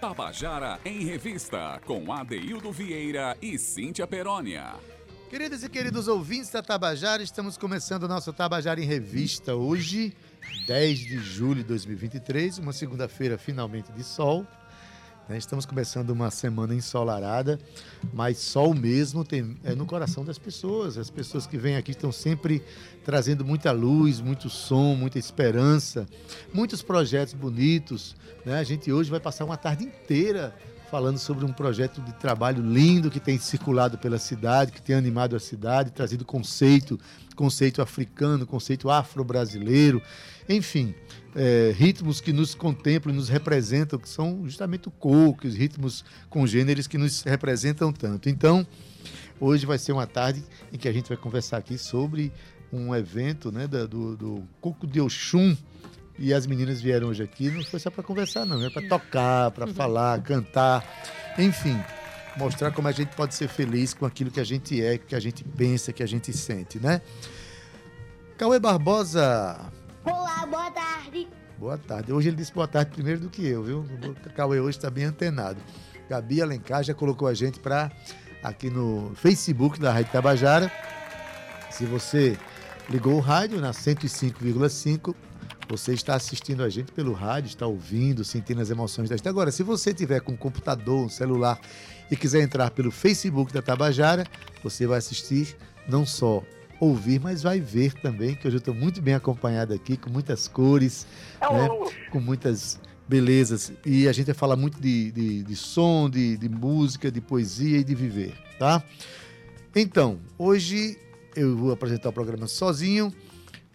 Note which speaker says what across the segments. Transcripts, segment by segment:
Speaker 1: Tabajara em Revista, com Adeildo Vieira e Cíntia Perónia.
Speaker 2: Queridas e queridos ouvintes da Tabajara, estamos começando o nosso Tabajara em Revista hoje, 10 de julho de 2023, uma segunda-feira finalmente de sol. Né? Estamos começando uma semana ensolarada, mas sol mesmo tem, é no coração das pessoas. As pessoas que vêm aqui estão sempre trazendo muita luz, muito som, muita esperança, muitos projetos bonitos. Né? A gente hoje vai passar uma tarde inteira falando sobre um projeto de trabalho lindo que tem circulado pela cidade, que tem animado a cidade, trazido conceito, conceito africano, conceito afro-brasileiro, enfim, é, ritmos que nos contemplam, nos representam, que são justamente o coco, os ritmos congêneres que nos representam tanto. Então, hoje vai ser uma tarde em que a gente vai conversar aqui sobre um evento né, do, do Coco de Oxum, e as meninas vieram hoje aqui, não foi só para conversar, não, é para tocar, para falar, cantar, enfim, mostrar como a gente pode ser feliz com aquilo que a gente é, que a gente pensa, que a gente sente, né? Cauê Barbosa.
Speaker 3: Olá, boa tarde.
Speaker 2: Boa tarde. Hoje ele disse boa tarde primeiro do que eu, viu? O Cauê hoje está bem antenado. Gabi Alencar já colocou a gente para aqui no Facebook da Rádio Tabajara. Se você ligou o rádio na 105,5, você está assistindo a gente pelo rádio, está ouvindo, sentindo as emoções gente. Agora, se você tiver com um computador, um celular e quiser entrar pelo Facebook da Tabajara, você vai assistir não só ouvir, mas vai ver também, que hoje eu estou muito bem acompanhado aqui, com muitas cores, né, com muitas belezas. E a gente vai falar muito de, de, de som, de, de música, de poesia e de viver, tá? Então, hoje eu vou apresentar o programa sozinho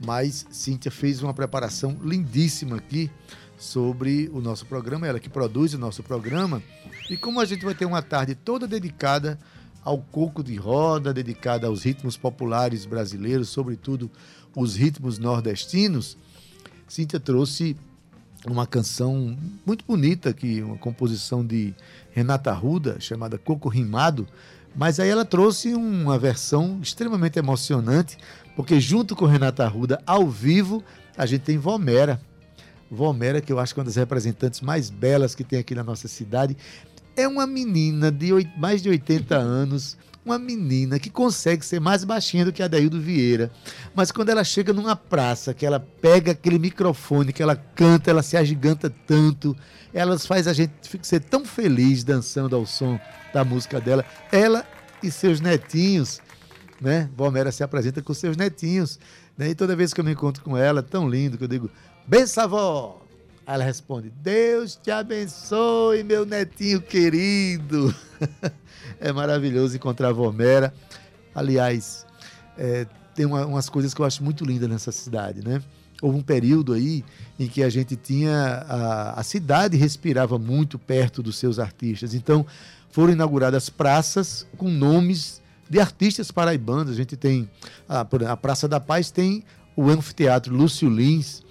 Speaker 2: mas Cíntia fez uma preparação lindíssima aqui sobre o nosso programa, ela que produz o nosso programa. E como a gente vai ter uma tarde toda dedicada ao coco de roda, dedicada aos ritmos populares brasileiros, sobretudo os ritmos nordestinos, Cíntia trouxe uma canção muito bonita aqui, uma composição de Renata Ruda, chamada Coco Rimado, mas aí ela trouxe uma versão extremamente emocionante porque junto com Renata Arruda, ao vivo, a gente tem Vomera. Vomera, que eu acho que é uma das representantes mais belas que tem aqui na nossa cidade. É uma menina de mais de 80 anos, uma menina que consegue ser mais baixinha do que a Daildo Vieira. Mas quando ela chega numa praça, que ela pega aquele microfone, que ela canta, ela se agiganta tanto, ela faz a gente ser tão feliz dançando ao som da música dela. Ela e seus netinhos né? Valmera se apresenta com seus netinhos, né? E toda vez que eu me encontro com ela, tão lindo, que eu digo, benção, avó! Ela responde, Deus te abençoe, meu netinho querido. é maravilhoso encontrar a Valmera. Aliás, é, tem uma, umas coisas que eu acho muito lindas nessa cidade, né? Houve um período aí em que a gente tinha. A, a cidade respirava muito perto dos seus artistas. Então, foram inauguradas praças com nomes de artistas paraibanos. A gente tem a, a Praça da Paz tem o Anfiteatro Lúcio Lins,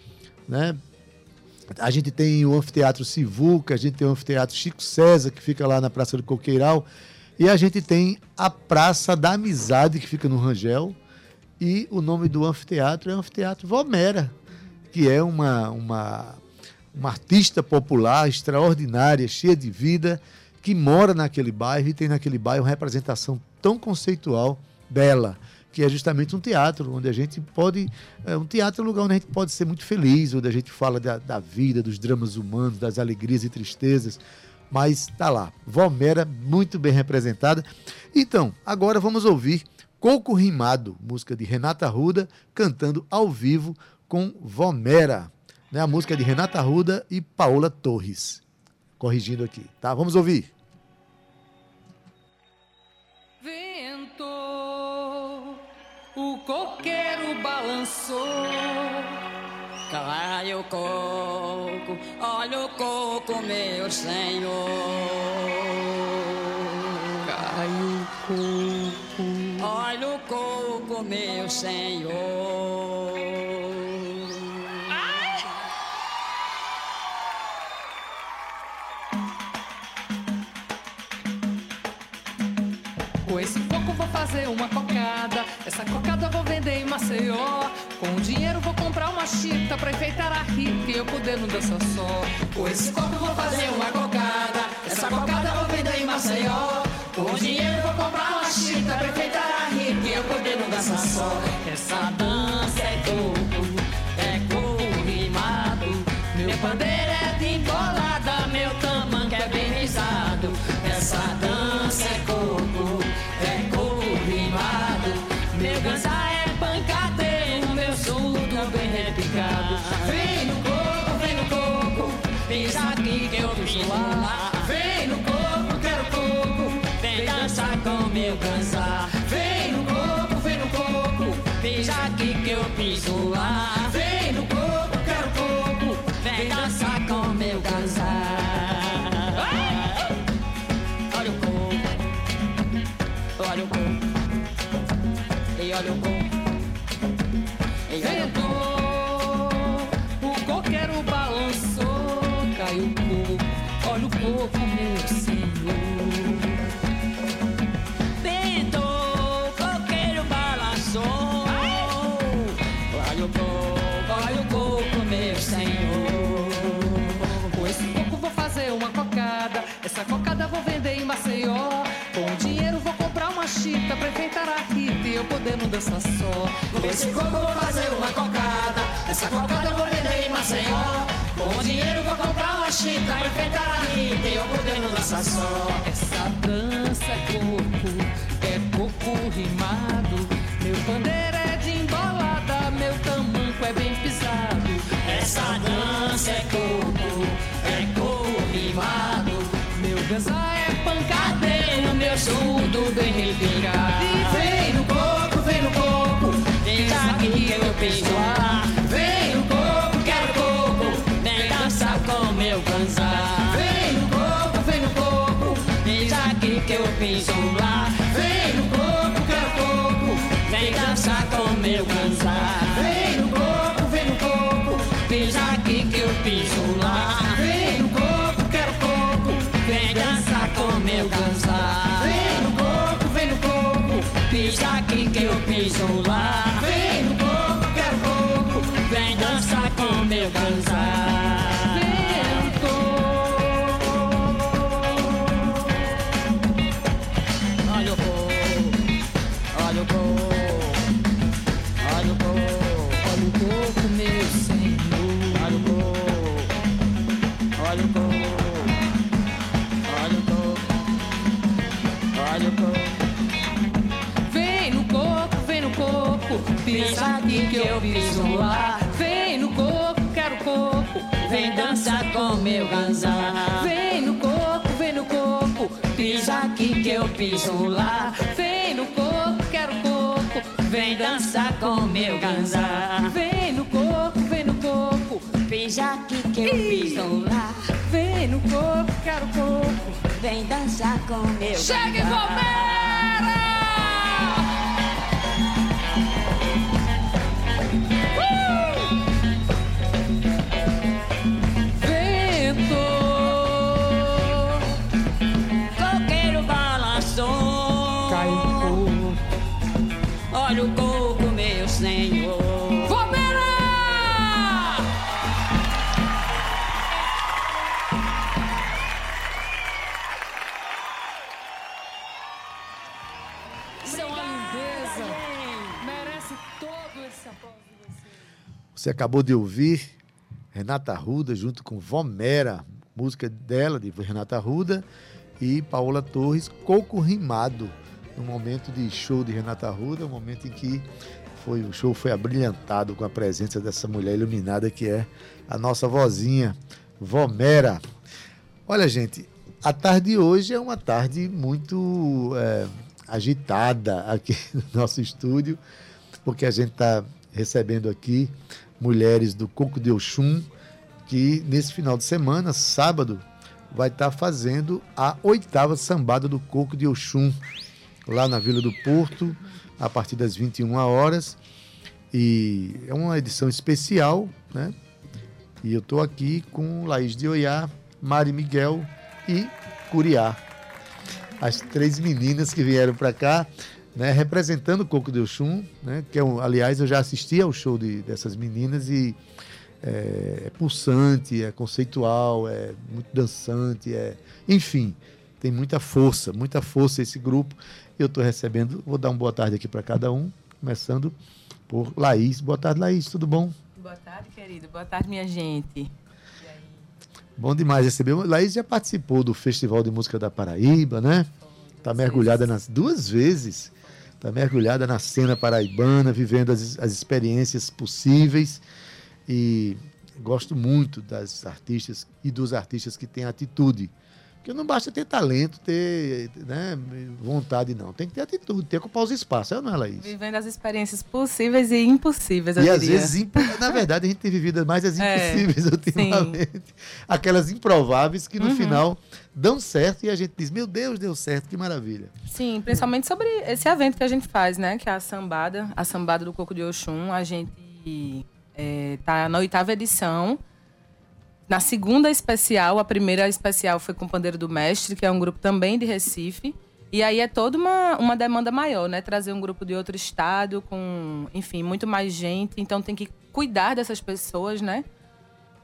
Speaker 2: né? A gente tem o Anfiteatro Sivuca, a gente tem o Anfiteatro Chico César, que fica lá na Praça do Coqueiral, e a gente tem a Praça da Amizade, que fica no Rangel, e o nome do anfiteatro é Anfiteatro Vomera, que é uma, uma, uma artista popular extraordinária, cheia de vida, que mora naquele bairro e tem naquele bairro uma representação tão conceitual dela, que é justamente um teatro, onde a gente pode. É, um teatro é um lugar onde a gente pode ser muito feliz, onde a gente fala da, da vida, dos dramas humanos, das alegrias e tristezas. Mas tá lá, Vomera muito bem representada. Então, agora vamos ouvir Coco Rimado, música de Renata Ruda, cantando ao vivo com Vomera. Né? A música de Renata Ruda e Paola Torres. Corrigindo aqui, tá? Vamos ouvir.
Speaker 4: O coqueiro balançou. Cai o coco, olha o coco, meu senhor. Cai o coco, olha o coco, meu senhor. Com esse coco vou fazer uma cocada. Essa cocada vou vender em Maceió. Com o dinheiro vou comprar uma chita pra enfeitar a rica e eu poder não dançar só. Com esse coco vou fazer uma cocada.
Speaker 5: Maceió. Com dinheiro vou comprar uma chita, prefeita rica e eu podendo dançar só. Essa dança é coco, é coco rimado. Meu pandeiro é de embolada, meu tamanho é bem risado. Essa dança Vem no coco, quero coco, vem dançar com meu ganzá. Vem no coco, vem no coco, pisa aqui que eu piso lá. Vem no coco, quero coco, vem dançar com meu ganzá. Olha o coco, olha o coco, e olha o coco.
Speaker 4: Maceió. Com dinheiro vou comprar uma chita pra enfeitar a rita e eu podendo dançar só.
Speaker 5: Com esse coco vou fazer uma cocada. Essa cocada eu vou vender em Maceió. Com dinheiro vou comprar uma chita, enfeitar a rita e eu podendo dançar só.
Speaker 4: Essa dança é coco, é coco rimado. Meu pandeiro é de embolada, meu tamanco é bem pisado.
Speaker 5: Essa dança é coco, é coco rimado.
Speaker 4: Meu ganzá
Speaker 5: Cadeiro, meu surdo bem repicado. Vem no coco, vem no coco, vem aqui que eu lá. Vem no coco, quero coco, vem dançar com meu ganzá. Vem no coco, vem no coco, vem aqui que eu piso com meu ganzá. Vem no coco, vem no coco, Pisa aqui que eu piso lá. Vem no coco, quero coco, Vem dançar com meu ganzá. Vem no coco, vem no coco, Pisa aqui que eu piso lá. vem no coco, quero coco. Vem dançar com meu
Speaker 4: Chega e
Speaker 5: ganzá.
Speaker 4: Vento, Você
Speaker 2: acabou de ouvir Renata Ruda junto com Vomera, música dela, de Renata Ruda, e Paola Torres, Coco Rimado, no momento de show de Renata Ruda, um momento em que foi, o show foi abrilhantado com a presença dessa mulher iluminada que é a nossa vozinha, Vomera. Olha, gente, a tarde de hoje é uma tarde muito é, agitada aqui no nosso estúdio, porque a gente está recebendo aqui mulheres do Coco de Oxum, que nesse final de semana, sábado, vai estar fazendo a oitava sambada do Coco de Oxum, lá na Vila do Porto, a partir das 21 horas. E é uma edição especial, né? E eu estou aqui com Laís de Oiá, Mari Miguel e Curiá. As três meninas que vieram para cá, né, representando o Coco de Oxum, né, que é um, aliás eu já assisti ao show de, dessas meninas e é, é pulsante, é conceitual, é muito dançante, é, enfim, tem muita força, muita força esse grupo. Eu estou recebendo, vou dar uma boa tarde aqui para cada um, começando por Laís. Boa tarde, Laís, tudo bom?
Speaker 6: Boa tarde, querido. Boa tarde, minha gente.
Speaker 2: Bom demais receber. Laís já participou do Festival de Música da Paraíba, né? Está mergulhada nas duas vezes. Está mergulhada na cena paraibana, vivendo as, as experiências possíveis. E gosto muito das artistas e dos artistas que têm atitude porque não basta ter talento, ter né, vontade, não. Tem que ter atitude, ter que ocupar os espaços, é não é, Laís?
Speaker 6: Vivendo as experiências possíveis e impossíveis, eu
Speaker 2: e
Speaker 6: diria.
Speaker 2: às vezes, na verdade, a gente tem vivido mais as é, impossíveis é, ultimamente. Sim. Aquelas improváveis que no uhum. final dão certo e a gente diz, meu Deus, deu certo, que maravilha.
Speaker 6: Sim, principalmente sobre esse evento que a gente faz, né? Que é a sambada, a sambada do Coco de Oxum. A gente está é, na oitava edição. Na segunda especial, a primeira especial foi com o Pandeiro do Mestre, que é um grupo também de Recife. E aí é toda uma, uma demanda maior, né? Trazer um grupo de outro estado, com, enfim, muito mais gente. Então tem que cuidar dessas pessoas, né?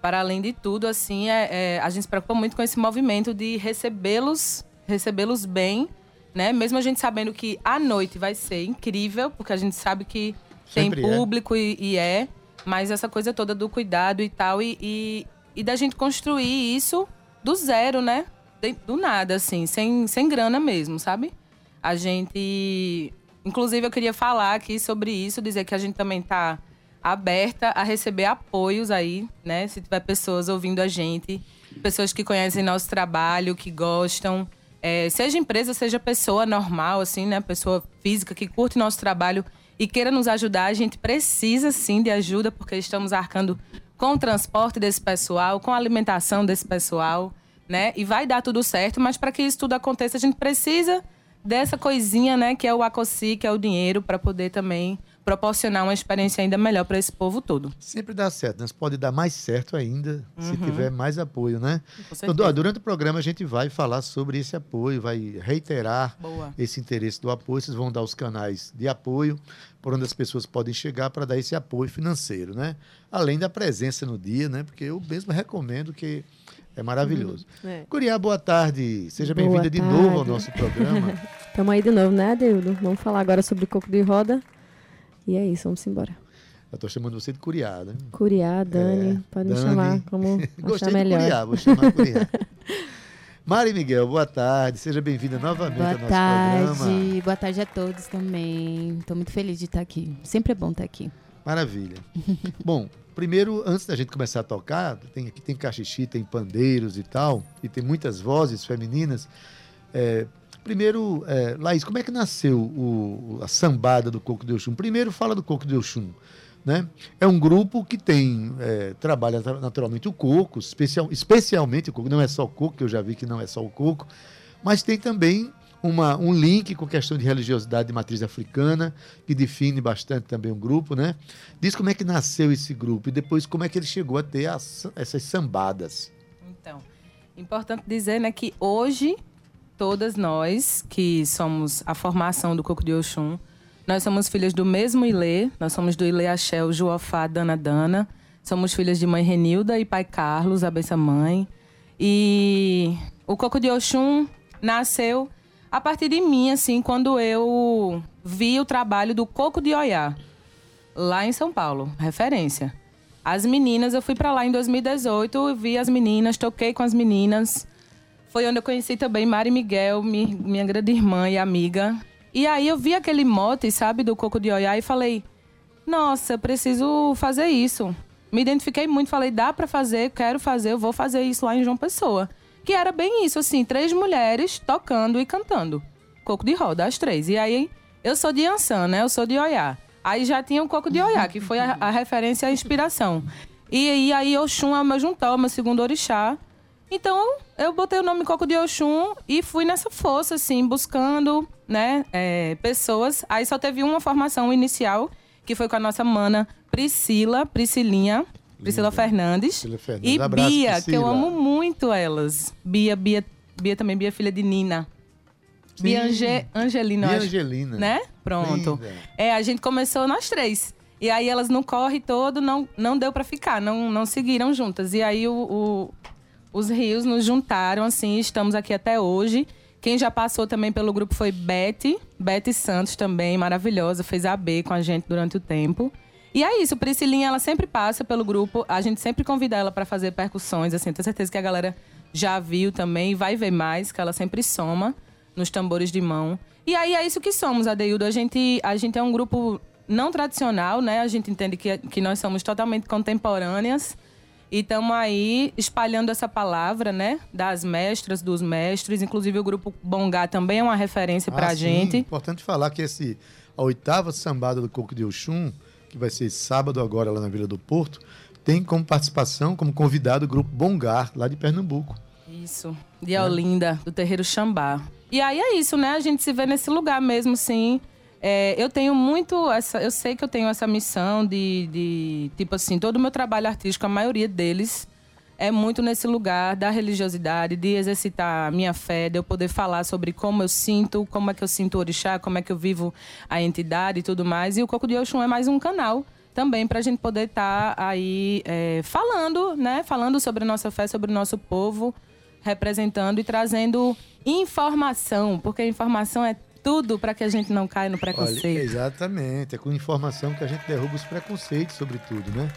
Speaker 6: Para além de tudo, assim, é, é a gente se preocupa muito com esse movimento de recebê-los, recebê-los bem, né? Mesmo a gente sabendo que a noite vai ser incrível, porque a gente sabe que Sempre tem é. público é. E, e, é. Mas essa coisa toda do cuidado e tal, e, e e da gente construir isso do zero, né? do nada, assim, sem, sem grana mesmo, sabe? A gente. Inclusive, eu queria falar aqui sobre isso, dizer que a gente também tá aberta a receber apoios aí, né? Se tiver pessoas ouvindo a gente, pessoas que conhecem nosso trabalho, que gostam. É, seja empresa, seja pessoa normal, assim, né? Pessoa física que curte nosso trabalho e queira nos ajudar, a gente precisa sim de ajuda, porque estamos arcando com o transporte desse pessoal, com a alimentação desse pessoal, né? E vai dar tudo certo, mas para que isso tudo aconteça, a gente precisa dessa coisinha, né, que é o ACOSI, que é o dinheiro para poder também proporcionar uma experiência ainda melhor para esse povo todo.
Speaker 2: Sempre dá certo, mas pode dar mais certo ainda uhum. se tiver mais apoio, né? Então, durante o programa a gente vai falar sobre esse apoio, vai reiterar Boa. esse interesse do apoio. Vocês vão dar os canais de apoio por onde as pessoas podem chegar para dar esse apoio financeiro, né? Além da presença no dia, né? Porque eu mesmo recomendo que é maravilhoso. Uhum, é. Curiá, boa tarde. Seja bem-vinda de novo ao nosso programa.
Speaker 7: Estamos aí de novo, né, Adildo? Vamos falar agora sobre coco de roda. E é isso, vamos embora.
Speaker 2: Eu tô chamando você de Curiá, né?
Speaker 7: Curiá, Dani, é, pode Dani. me chamar como
Speaker 2: Gostei
Speaker 7: achar melhor.
Speaker 2: Curiá, vou chamar Curiá. Mari Miguel, boa tarde, seja bem-vinda novamente
Speaker 8: boa
Speaker 2: ao nosso
Speaker 8: tarde.
Speaker 2: programa.
Speaker 8: Boa tarde a todos também. Estou muito feliz de estar aqui. Sempre é bom estar aqui.
Speaker 2: Maravilha. bom, primeiro, antes da gente começar a tocar, tem, aqui tem cachixi, tem pandeiros e tal, e tem muitas vozes femininas. É, Primeiro, é, Laís, como é que nasceu o, a sambada do Coco de Oxum? Primeiro, fala do Coco de Oxum. Né? É um grupo que tem, é, trabalha naturalmente o coco, especial, especialmente o coco, não é só o coco, que eu já vi que não é só o coco, mas tem também uma, um link com questão de religiosidade de matriz africana, que define bastante também o grupo, né? Diz como é que nasceu esse grupo e depois como é que ele chegou a ter as, essas sambadas.
Speaker 6: Então, importante dizer né, que hoje todas nós que somos a formação do Coco de Oxum, nós somos filhas do mesmo Ilê, nós somos do Ilê Axel, Juofá, Dana Dana. Somos filhas de mãe Renilda e pai Carlos, a benção mãe. E o Coco de Oxum nasceu a partir de mim, assim, quando eu vi o trabalho do Coco de Oiá, lá em São Paulo, referência. As meninas, eu fui para lá em 2018, vi as meninas, toquei com as meninas. Foi onde eu conheci também Mari Miguel, minha grande irmã e amiga. E aí eu vi aquele mote, sabe, do Coco de Oiá e falei: "Nossa, preciso fazer isso". Me identifiquei muito, falei: "Dá para fazer, quero fazer, eu vou fazer isso lá em João Pessoa". Que era bem isso, assim, três mulheres tocando e cantando. Coco de roda, as três. E aí eu sou de Ansan, né? Eu sou de Oiá. Aí já tinha o Coco de Oiá, que foi a, a referência, a inspiração. E, e aí Oxum é o meu juntal, o meu segundo orixá. Então, eu botei o nome Coco de Oxum e fui nessa força, assim, buscando, né, é, pessoas. Aí só teve uma formação inicial, que foi com a nossa mana Priscila, Priscilinha, Priscila Fernandes. Priscila Fernandes. E Abraço, Bia, Priscila. que eu amo muito elas. Bia, Bia, Bia também, Bia, filha de Nina. Sim. Bia Ange, Angelina,
Speaker 2: Bia Angelina.
Speaker 6: Né? Pronto. Linda. É, a gente começou nós três. E aí elas no corre todo, não, não deu para ficar, não, não seguiram juntas. E aí o, o os rios nos juntaram, assim, estamos aqui até hoje. Quem já passou também pelo grupo foi Betty, Betty Santos também, maravilhosa, fez AB com a gente durante o tempo. E é isso, Priscilinha, ela sempre passa pelo grupo, a gente sempre convida ela para fazer percussões, assim, tenho certeza que a galera já viu também, vai ver mais, que ela sempre soma nos tambores de mão. E aí é isso que somos, Adeildo. A gente, a gente é um grupo não tradicional, né? A gente entende que, que nós somos totalmente contemporâneas. E estamos aí espalhando essa palavra, né? Das mestras, dos mestres. Inclusive o grupo Bongá também é uma referência para a
Speaker 2: Ah, sim.
Speaker 6: gente.
Speaker 2: Importante falar que esse, a oitava sambada do Coco de Oxum, que vai ser sábado agora lá na Vila do Porto, tem como participação, como convidado, o grupo Bongar, lá de Pernambuco.
Speaker 6: Isso, de Olinda, do Terreiro Xambá. E aí é isso, né? A gente se vê nesse lugar mesmo, sim. É, eu tenho muito essa. Eu sei que eu tenho essa missão de, de. Tipo assim, todo o meu trabalho artístico, a maioria deles, é muito nesse lugar da religiosidade, de exercitar a minha fé, de eu poder falar sobre como eu sinto, como é que eu sinto o orixá, como é que eu vivo a entidade e tudo mais. E o Coco de Oxum é mais um canal também para a gente poder estar aí é, falando, né? Falando sobre a nossa fé, sobre o nosso povo, representando e trazendo informação, porque a informação é tudo para que a gente não caia no
Speaker 2: Olha,
Speaker 6: preconceito.
Speaker 2: exatamente, é com informação que a gente derruba os preconceitos sobre tudo, né?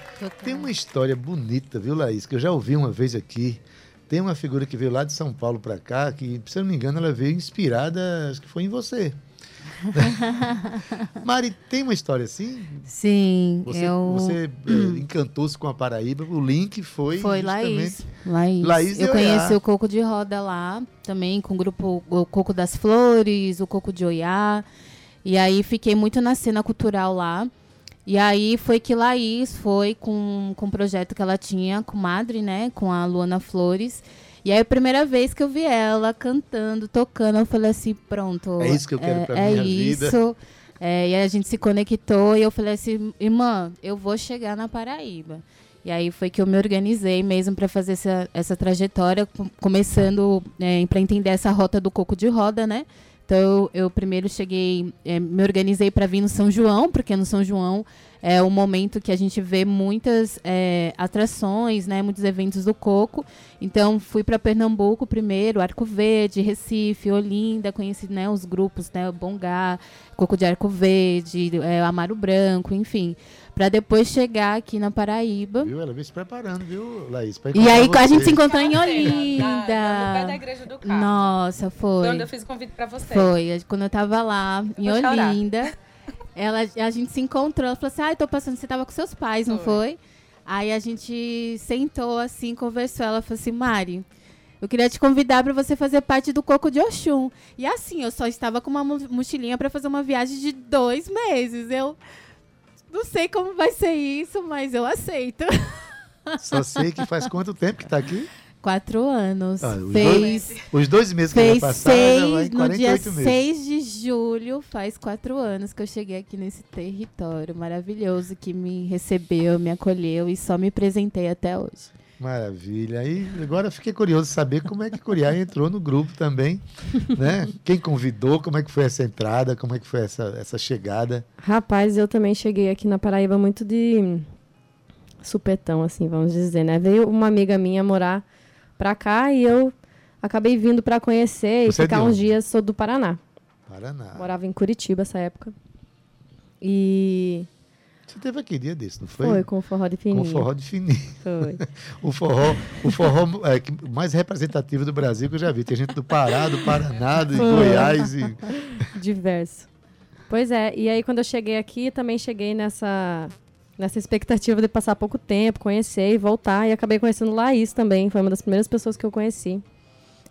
Speaker 2: Tem uma história bonita, viu, Laís, que eu já ouvi uma vez aqui. Tem uma figura que veio lá de São Paulo para cá, que, se eu não me engano, ela veio inspirada, acho que foi em você. Mari, tem uma história assim?
Speaker 8: Sim,
Speaker 2: Você,
Speaker 8: eu...
Speaker 2: você eh, encantou-se com a Paraíba, o link foi,
Speaker 8: Foi. Laís. Laís.
Speaker 2: Laís
Speaker 8: eu conheci o Coco de Roda lá, também com o grupo o Coco das Flores, o Coco de Oiá. E aí fiquei muito na cena cultural lá. E aí foi que Laís foi com, com um projeto que ela tinha com Madre, né? Com a Luana Flores. E aí a primeira vez que eu vi ela cantando, tocando, eu falei assim, pronto.
Speaker 2: É isso que eu quero
Speaker 8: é,
Speaker 2: pra
Speaker 8: é
Speaker 2: minha vida.
Speaker 8: isso. É, e aí a gente se conectou e eu falei assim, irmã, eu vou chegar na Paraíba. E aí foi que eu me organizei mesmo para fazer essa, essa trajetória, com- começando é, para entender essa rota do coco de roda, né? Então eu, eu primeiro cheguei, é, me organizei para vir no São João, porque no São João é o momento que a gente vê muitas é, atrações, né? Muitos eventos do coco. Então fui para Pernambuco primeiro, Arco Verde, Recife, Olinda, conheci né, os grupos, né? O Bongá, Coco de Arco Verde, é, Amaro Branco, enfim. Para depois chegar aqui na Paraíba.
Speaker 2: Viu? Ela veio se preparando, viu, Laís?
Speaker 8: E aí a gente se encontrou em
Speaker 6: Na-
Speaker 8: Olinda.
Speaker 6: no pé da igreja do carro.
Speaker 8: Nossa,
Speaker 6: Foi
Speaker 8: foi.
Speaker 6: onde eu fiz o convite para você.
Speaker 8: Foi. Quando eu tava lá, em
Speaker 6: vou chorar.
Speaker 8: Ela, a gente se encontrou. Ela falou assim: Ah, eu tô passando, você tava com seus pais, não
Speaker 6: Foi.
Speaker 8: foi? Aí a gente sentou assim, conversou. Ela falou assim: Mari. Eu queria te convidar para você fazer parte do Coco de Oxum. E assim, eu só estava com uma mo- mochilinha para fazer uma viagem de dois meses. Eu não sei como vai ser isso, mas eu aceito.
Speaker 2: Só sei que faz quanto tempo que tá aqui?
Speaker 8: Quatro anos.
Speaker 2: Ah, os
Speaker 8: fez
Speaker 2: Os dois meses que
Speaker 8: fez
Speaker 2: passar, já vai
Speaker 8: seis,
Speaker 2: em
Speaker 8: no dia
Speaker 2: 48 meses.
Speaker 8: 6 de julho, faz quatro anos que eu cheguei aqui nesse território maravilhoso que me recebeu, me acolheu e só me presentei até hoje.
Speaker 2: Maravilha. Aí agora eu fiquei curioso de saber como é que Curiá entrou no grupo também, né? Quem convidou, como é que foi essa entrada, como é que foi essa, essa chegada.
Speaker 7: Rapaz, eu também cheguei aqui na Paraíba muito de supetão, assim, vamos dizer, né? Veio uma amiga minha morar pra cá e eu acabei vindo pra conhecer e
Speaker 2: Você é de
Speaker 7: ficar uns dias. Sou do Paraná.
Speaker 2: Paraná.
Speaker 7: Morava em Curitiba essa época. E
Speaker 2: Você teve aqui dia desse, não foi?
Speaker 7: foi, com forró de fininho.
Speaker 2: Com forró de fininho.
Speaker 7: Foi.
Speaker 2: O forró, o forró é, mais representativo do Brasil que eu já vi. Tem gente do Pará, do Paraná, de. Goiás e
Speaker 7: Diverso. Pois é, e aí quando eu cheguei aqui, também cheguei nessa, nessa expectativa de passar pouco tempo, conhecer e voltar. E acabei conhecendo Laís também, foi uma das primeiras pessoas que eu conheci.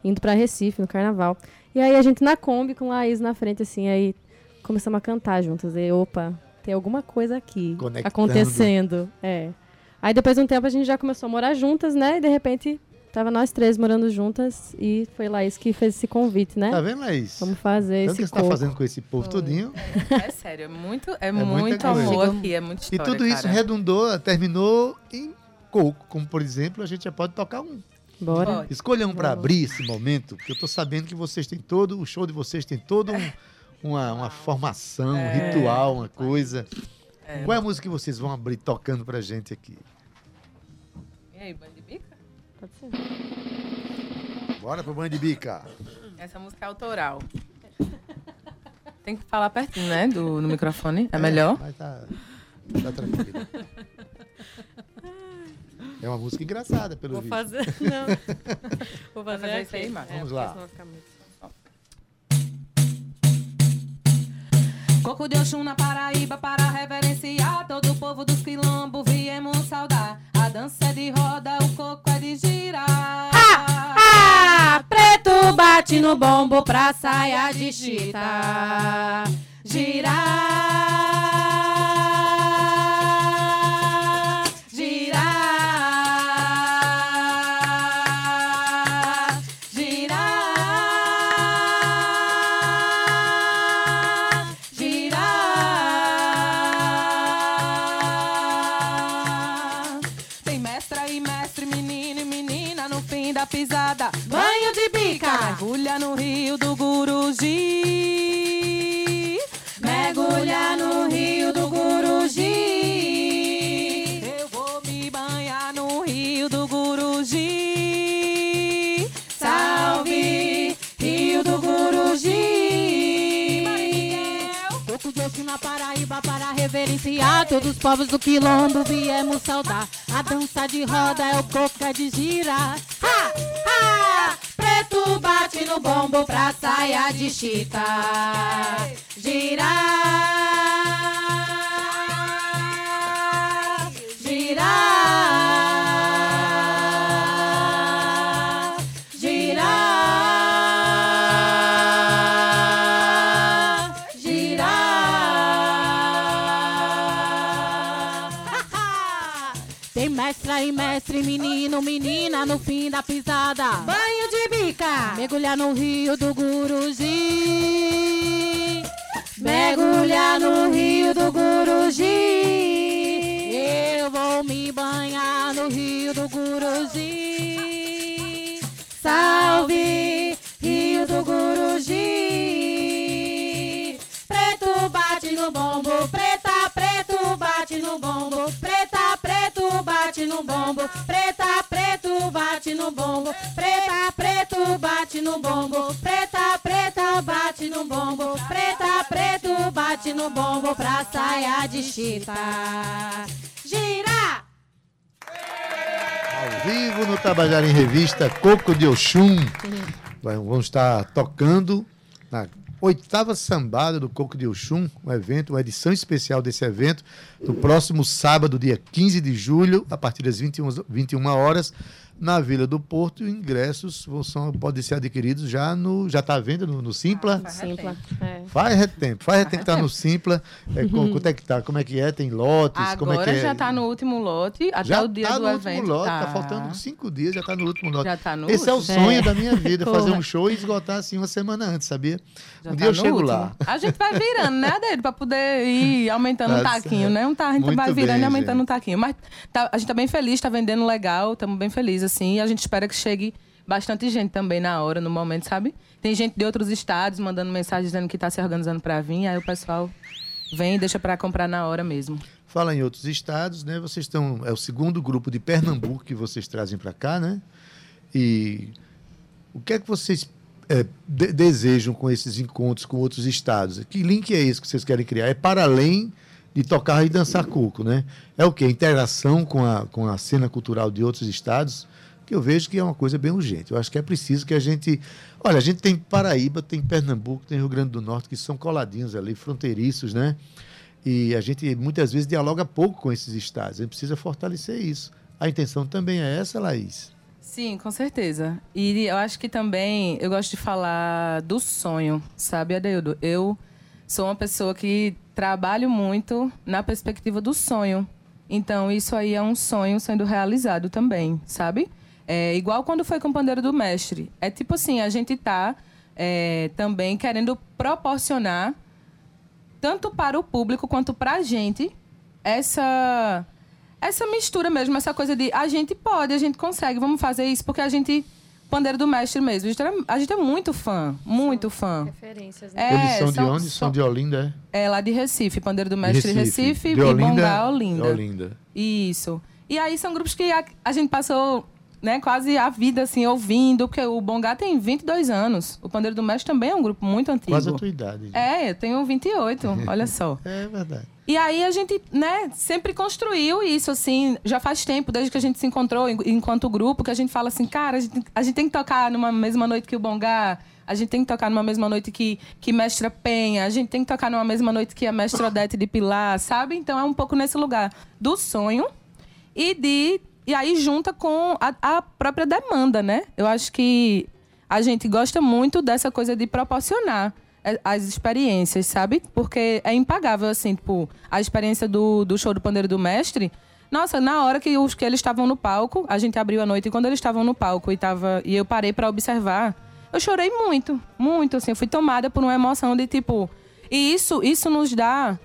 Speaker 7: Indo pra Recife, no carnaval. E aí a gente na Kombi com Laís na frente, assim, aí começamos a cantar juntas. E opa, tem alguma coisa aqui
Speaker 2: Conectando.
Speaker 7: acontecendo. É. Aí depois de um tempo a gente já começou a morar juntas, né? E de repente tava nós três morando juntas e foi Laís que fez esse convite, né?
Speaker 2: Tá vendo, Laís?
Speaker 7: Vamos fazer
Speaker 2: Tanto que
Speaker 7: esse
Speaker 2: você tá
Speaker 7: coco.
Speaker 2: fazendo com esse povo
Speaker 7: Foi.
Speaker 2: todinho.
Speaker 6: É sério, é muito, é
Speaker 2: muita
Speaker 6: muito amor aqui, é muito
Speaker 2: E
Speaker 6: história,
Speaker 2: tudo isso
Speaker 6: cara.
Speaker 2: redundou, terminou em coco. Como, por exemplo, a gente já pode tocar um.
Speaker 7: Bora.
Speaker 6: Pode.
Speaker 2: Escolha um para abrir esse momento, porque eu tô sabendo que vocês têm todo, o show de vocês tem todo um- uma, uma formação, um
Speaker 6: É.
Speaker 2: ritual, uma coisa.
Speaker 6: É.
Speaker 2: Qual é a música que vocês vão abrir tocando pra gente aqui?
Speaker 6: E aí?
Speaker 7: Pode ser.
Speaker 2: Bora pro Band de Bica.
Speaker 6: Essa música é autoral. Tem que falar pertinho, né? Do, no microfone. É melhor?
Speaker 2: Mas tá, tá tranquilo. É uma música engraçada, pelo
Speaker 9: Vou
Speaker 2: visto.
Speaker 9: fazer. Não. Vou fazer,
Speaker 6: fazer isso aí, Marcos.
Speaker 9: É,
Speaker 2: Vamos
Speaker 9: porque
Speaker 2: lá.
Speaker 10: Coco de Oxum na Paraíba para reverenciar todo o povo dos quilombos viemos saudar. A dança é de roda, o coco é de girar.
Speaker 7: Ah, preto bate no bombo pra saia de chita. Girar,
Speaker 10: Mergulha no rio do Guruji.
Speaker 7: Mergulha no rio do Guruji.
Speaker 10: Eu vou me banhar no rio do Guruji.
Speaker 7: Salve, rio do Guruji.
Speaker 10: Coco Oxum
Speaker 7: na Paraíba para reverenciar todos os povos do quilombo viemos saudar. A dança de roda é o coca de girar. Ha, ha! Preto bate no bombo pra saia de chita. Girar, E mestre, menino, menina no fim da pisada. Banho de bica. Mergulhar no rio do Guruji. Mergulhar no rio do Guruji. Eu vou me banhar no rio do Guruji. Salve, rio do Guruji. Preto bate no bombo, preta, preto bate no bombo, preta, preto no bombo, preta, preto bate no bombo, preta, preto bate no bombo, preta, preta bate no bombo, preta, preto bate no bombo pra saia de chita. Gira!
Speaker 2: Ao vivo no Tabajara em Revista, Coco de Oxum. Vamos estar tocando na oitava sambada do Coco de Oxum, um evento, uma edição especial desse evento, no próximo sábado, dia 15 de julho, a partir das 21, 21 horas, na Vila do Porto. Ingressos vão, são, podem ser adquiridos já no. Já está à venda no, no Simpla?
Speaker 9: Simpla. É.
Speaker 2: Faz retempo, faz retempo que tá no Simpla. É, com- quanto é que tá? Como é que é? Tem lotes? como é
Speaker 6: Agora
Speaker 2: que é?
Speaker 6: já tá no último lote, até
Speaker 2: Já
Speaker 6: o dia
Speaker 2: tá
Speaker 6: do
Speaker 2: no
Speaker 6: evento.
Speaker 2: último lote, tá.
Speaker 6: tá.
Speaker 2: faltando cinco dias, já tá no último lote.
Speaker 6: Já tá no
Speaker 2: Esse é o
Speaker 6: último?
Speaker 2: sonho
Speaker 9: É.
Speaker 2: da minha vida, fazer um show e esgotar assim uma semana antes, sabia?
Speaker 6: Já
Speaker 2: um
Speaker 6: tá
Speaker 2: dia eu
Speaker 6: no
Speaker 2: chego
Speaker 6: último.
Speaker 2: lá.
Speaker 6: A gente vai virando, né, Dedo? Pra poder ir aumentando
Speaker 2: Tá
Speaker 6: o taquinho,
Speaker 2: certo.
Speaker 6: né? Um tá, a gente
Speaker 2: Muito
Speaker 6: vai virando
Speaker 2: bem,
Speaker 6: e aumentando
Speaker 2: gente.
Speaker 6: o taquinho. Mas tá- a gente tá bem feliz, tá vendendo legal, estamos bem felizes, assim. E a gente espera que chegue bastante gente também na hora, no momento, sabe? Tem gente de outros estados mandando mensagem dizendo que tá se organizando pra vir, aí o pessoal vem e deixa pra comprar na hora mesmo.
Speaker 2: Fala em outros estados, né? Vocês estão. É o segundo grupo de Pernambuco que vocês trazem para cá, né? E o que é que vocês é, de- desejam com esses encontros com outros estados? Que link é esse que vocês querem criar? É para além de tocar e dançar coco, né? É o quê? Interação com a, com a cena cultural de outros estados, que eu vejo que é uma coisa bem urgente. Eu acho que é preciso que a gente. Olha, a gente tem Paraíba, tem Pernambuco, tem Rio Grande do Norte, que são coladinhos ali, fronteiriços, né? E a gente muitas vezes dialoga pouco com esses estados. A gente precisa fortalecer isso. A intenção também é essa, Laís.
Speaker 6: Sim, com certeza. E eu acho que também eu gosto de falar do sonho, sabe, Adeildo? Eu sou uma pessoa que trabalho muito na perspectiva do sonho. Então, isso aí é um sonho sendo realizado também, sabe? É igual quando foi com o Pandeiro do Mestre. É tipo assim, a gente tá é, também querendo proporcionar tanto para o público quanto para a gente essa essa mistura mesmo, essa coisa de a gente pode, a gente consegue, vamos fazer isso porque a gente pandeiro do mestre mesmo. A gente, era- a gente é muito fã, muito fã.
Speaker 9: Referências, né?
Speaker 6: É,
Speaker 2: Eles são, de
Speaker 6: são-
Speaker 2: onde? São,
Speaker 6: são-
Speaker 2: de Olinda, é?
Speaker 6: É lá de Recife, pandeiro do
Speaker 2: De
Speaker 6: mestre Recife,
Speaker 2: De
Speaker 6: e
Speaker 2: Olinda,
Speaker 6: Bongá Olinda.
Speaker 2: Olinda.
Speaker 6: Isso. E aí são grupos que a, a gente passou né, quase a vida, assim, ouvindo, porque o Bongá tem 22 anos. O Pandeiro do Mestre também é um grupo muito antigo.
Speaker 2: Quase a tua idade.
Speaker 6: É, eu tenho 28, olha só.
Speaker 2: É verdade.
Speaker 6: E aí a gente, né, sempre construiu isso, assim, já faz tempo, desde que a gente se encontrou enquanto grupo, que a gente fala assim, cara, a gente, a gente tem que tocar numa mesma noite que o Bongá, a gente tem que tocar numa mesma noite que, que Mestra Penha, a gente tem que tocar numa mesma noite que a Mestra Odete de Pilar, sabe? Então é um pouco nesse lugar do sonho e de e aí junta com a, a própria demanda, né? Eu acho que a gente gosta muito dessa coisa de proporcionar as experiências, sabe? Porque é impagável, assim, tipo, a experiência do, do show do Pandeiro do Mestre. Nossa, na hora que, os, que eles estavam no palco, a gente abriu a noite e quando eles estavam no palco e, tava, e eu parei para observar, eu chorei muito, muito, assim. Eu fui tomada por uma emoção de tipo. E isso, isso nos dá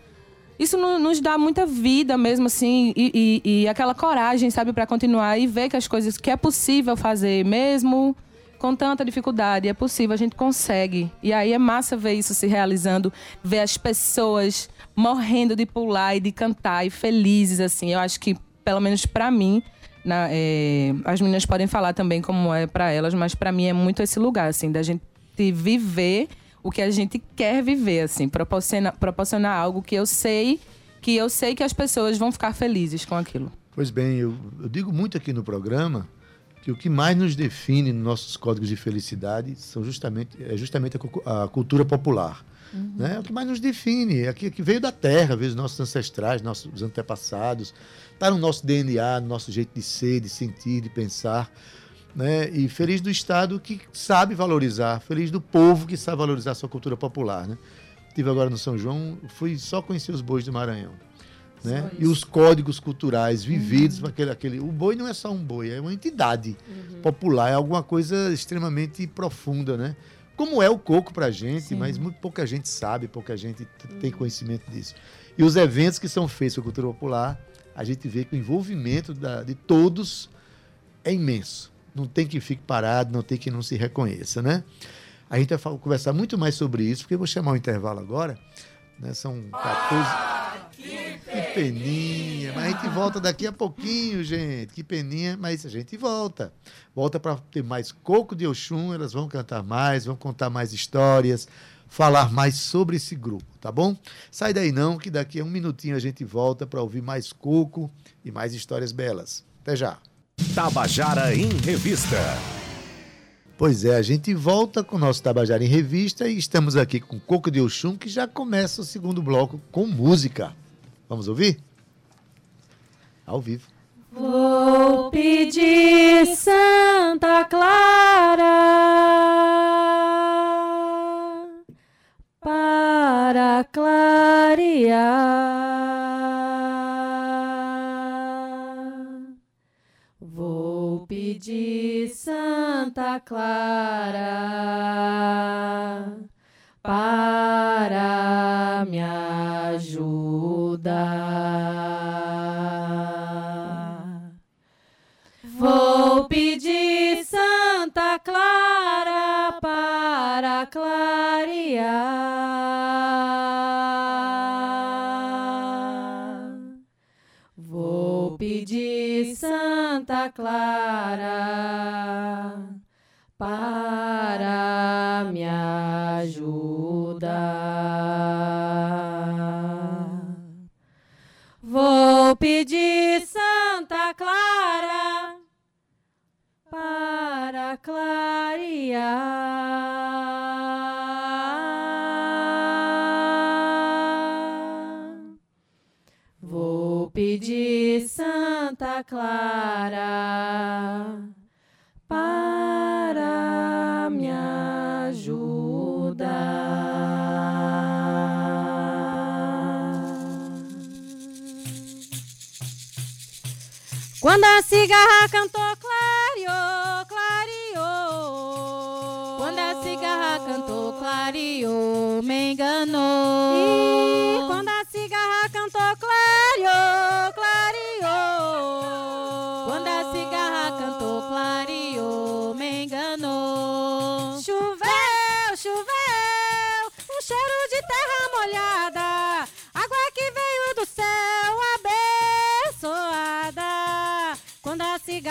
Speaker 6: isso nos dá muita vida mesmo, assim, e, e, e aquela coragem, sabe, para continuar e ver que as coisas que é possível fazer mesmo com tanta dificuldade, é possível, a gente consegue. E aí é massa ver isso se realizando, ver as pessoas morrendo de pular e de cantar e felizes, assim. Eu acho que, pelo menos para mim, na, é, as meninas podem falar também como é para elas, mas para mim é muito esse lugar, assim, da gente viver o que a gente quer viver, assim, proporcionar, proporcionar algo que eu sei que eu sei que as pessoas vão ficar felizes com aquilo.
Speaker 2: Pois bem, eu, eu digo muito aqui no programa que o que mais nos define nos nossos códigos de felicidade são justamente, é justamente a, a cultura popular. Uhum. Né? É o que mais nos define, é que, que veio da terra, veio dos nossos ancestrais, nossos antepassados, está no nosso DNA, no nosso jeito de ser, de sentir, de pensar né? E feliz do Estado que sabe valorizar, feliz do povo que sabe valorizar a sua cultura popular, né? Estive agora no São João, fui só conhecer os bois do Maranhão. Né? E os códigos culturais vividos uhum. aquele, aquele. O boi não é só um boi, é uma entidade uhum. popular, é alguma coisa extremamente profunda, né? Como é o coco pra gente, Sim. mas muito pouca gente sabe, pouca gente uhum. tem conhecimento disso. E os eventos que são feitos com a cultura popular, a gente vê que o envolvimento da, de todos é imenso não tem que fique parado, não tem que não se reconheça, né? A gente vai conversar muito mais sobre isso, porque eu vou chamar o intervalo agora. Né? São 14. Ah, que peninha! Mas a gente volta daqui a pouquinho, gente. Que peninha, mas a gente volta. Volta para ter mais coco de Oxum, elas vão cantar mais, vão contar mais histórias, falar mais sobre esse grupo, tá bom? Sai daí não, que daqui a um minutinho a gente volta para ouvir mais coco e mais histórias belas. Até já!
Speaker 1: Tabajara em Revista.
Speaker 2: Pois é, a gente volta com o nosso Tabajara em Revista e estamos aqui com Coco de Oxum, que já começa o segundo bloco com música. Vamos ouvir? Ao vivo.
Speaker 7: Vou pedir Santa Clara para clarear Santa Clara para me ajudar. Vou pedir Santa Clara para clarear. Vou pedir Santa Clara Pedir Santa Clara para clarear. Vou pedir Santa Clara Quando a cigarra cantou, clareou, clareou.
Speaker 8: Quando a cigarra cantou, clareou, me enganou.
Speaker 7: E quando a cigarra cantou, clareou, clareou.
Speaker 8: Quando a cigarra cantou, clareou, me enganou.
Speaker 7: Choveu, choveu, um cheiro de terra molhada.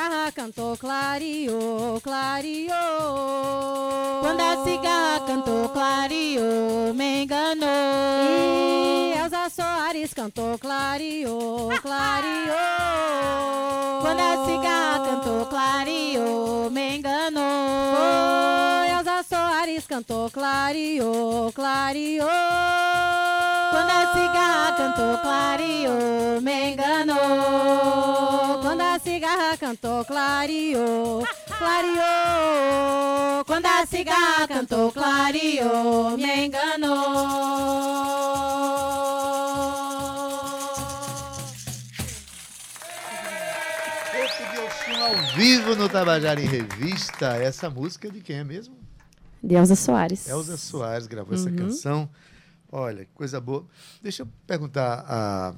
Speaker 7: Cigarra cantou, clareou, clareou.
Speaker 8: Quando a cigarra cantou, clareou, me enganou.
Speaker 7: E Elza Soares cantou, clareou, clareou.
Speaker 8: Quando a cigarra cantou, clareou, me enganou.
Speaker 7: Foi Elza Soares cantou, clareou, clareou.
Speaker 8: Quando a cigarra cantou, clareou, me enganou.
Speaker 7: Quando a cigarra cantou, clareou, clareou.
Speaker 8: Quando a cigarra cantou, clareou, me enganou.
Speaker 2: Ao vivo no Tabajara em Revista. Essa música é de quem é mesmo?
Speaker 7: De Elza Soares.
Speaker 2: Elza Soares gravou essa canção. Olha, que coisa boa. Deixa eu perguntar a,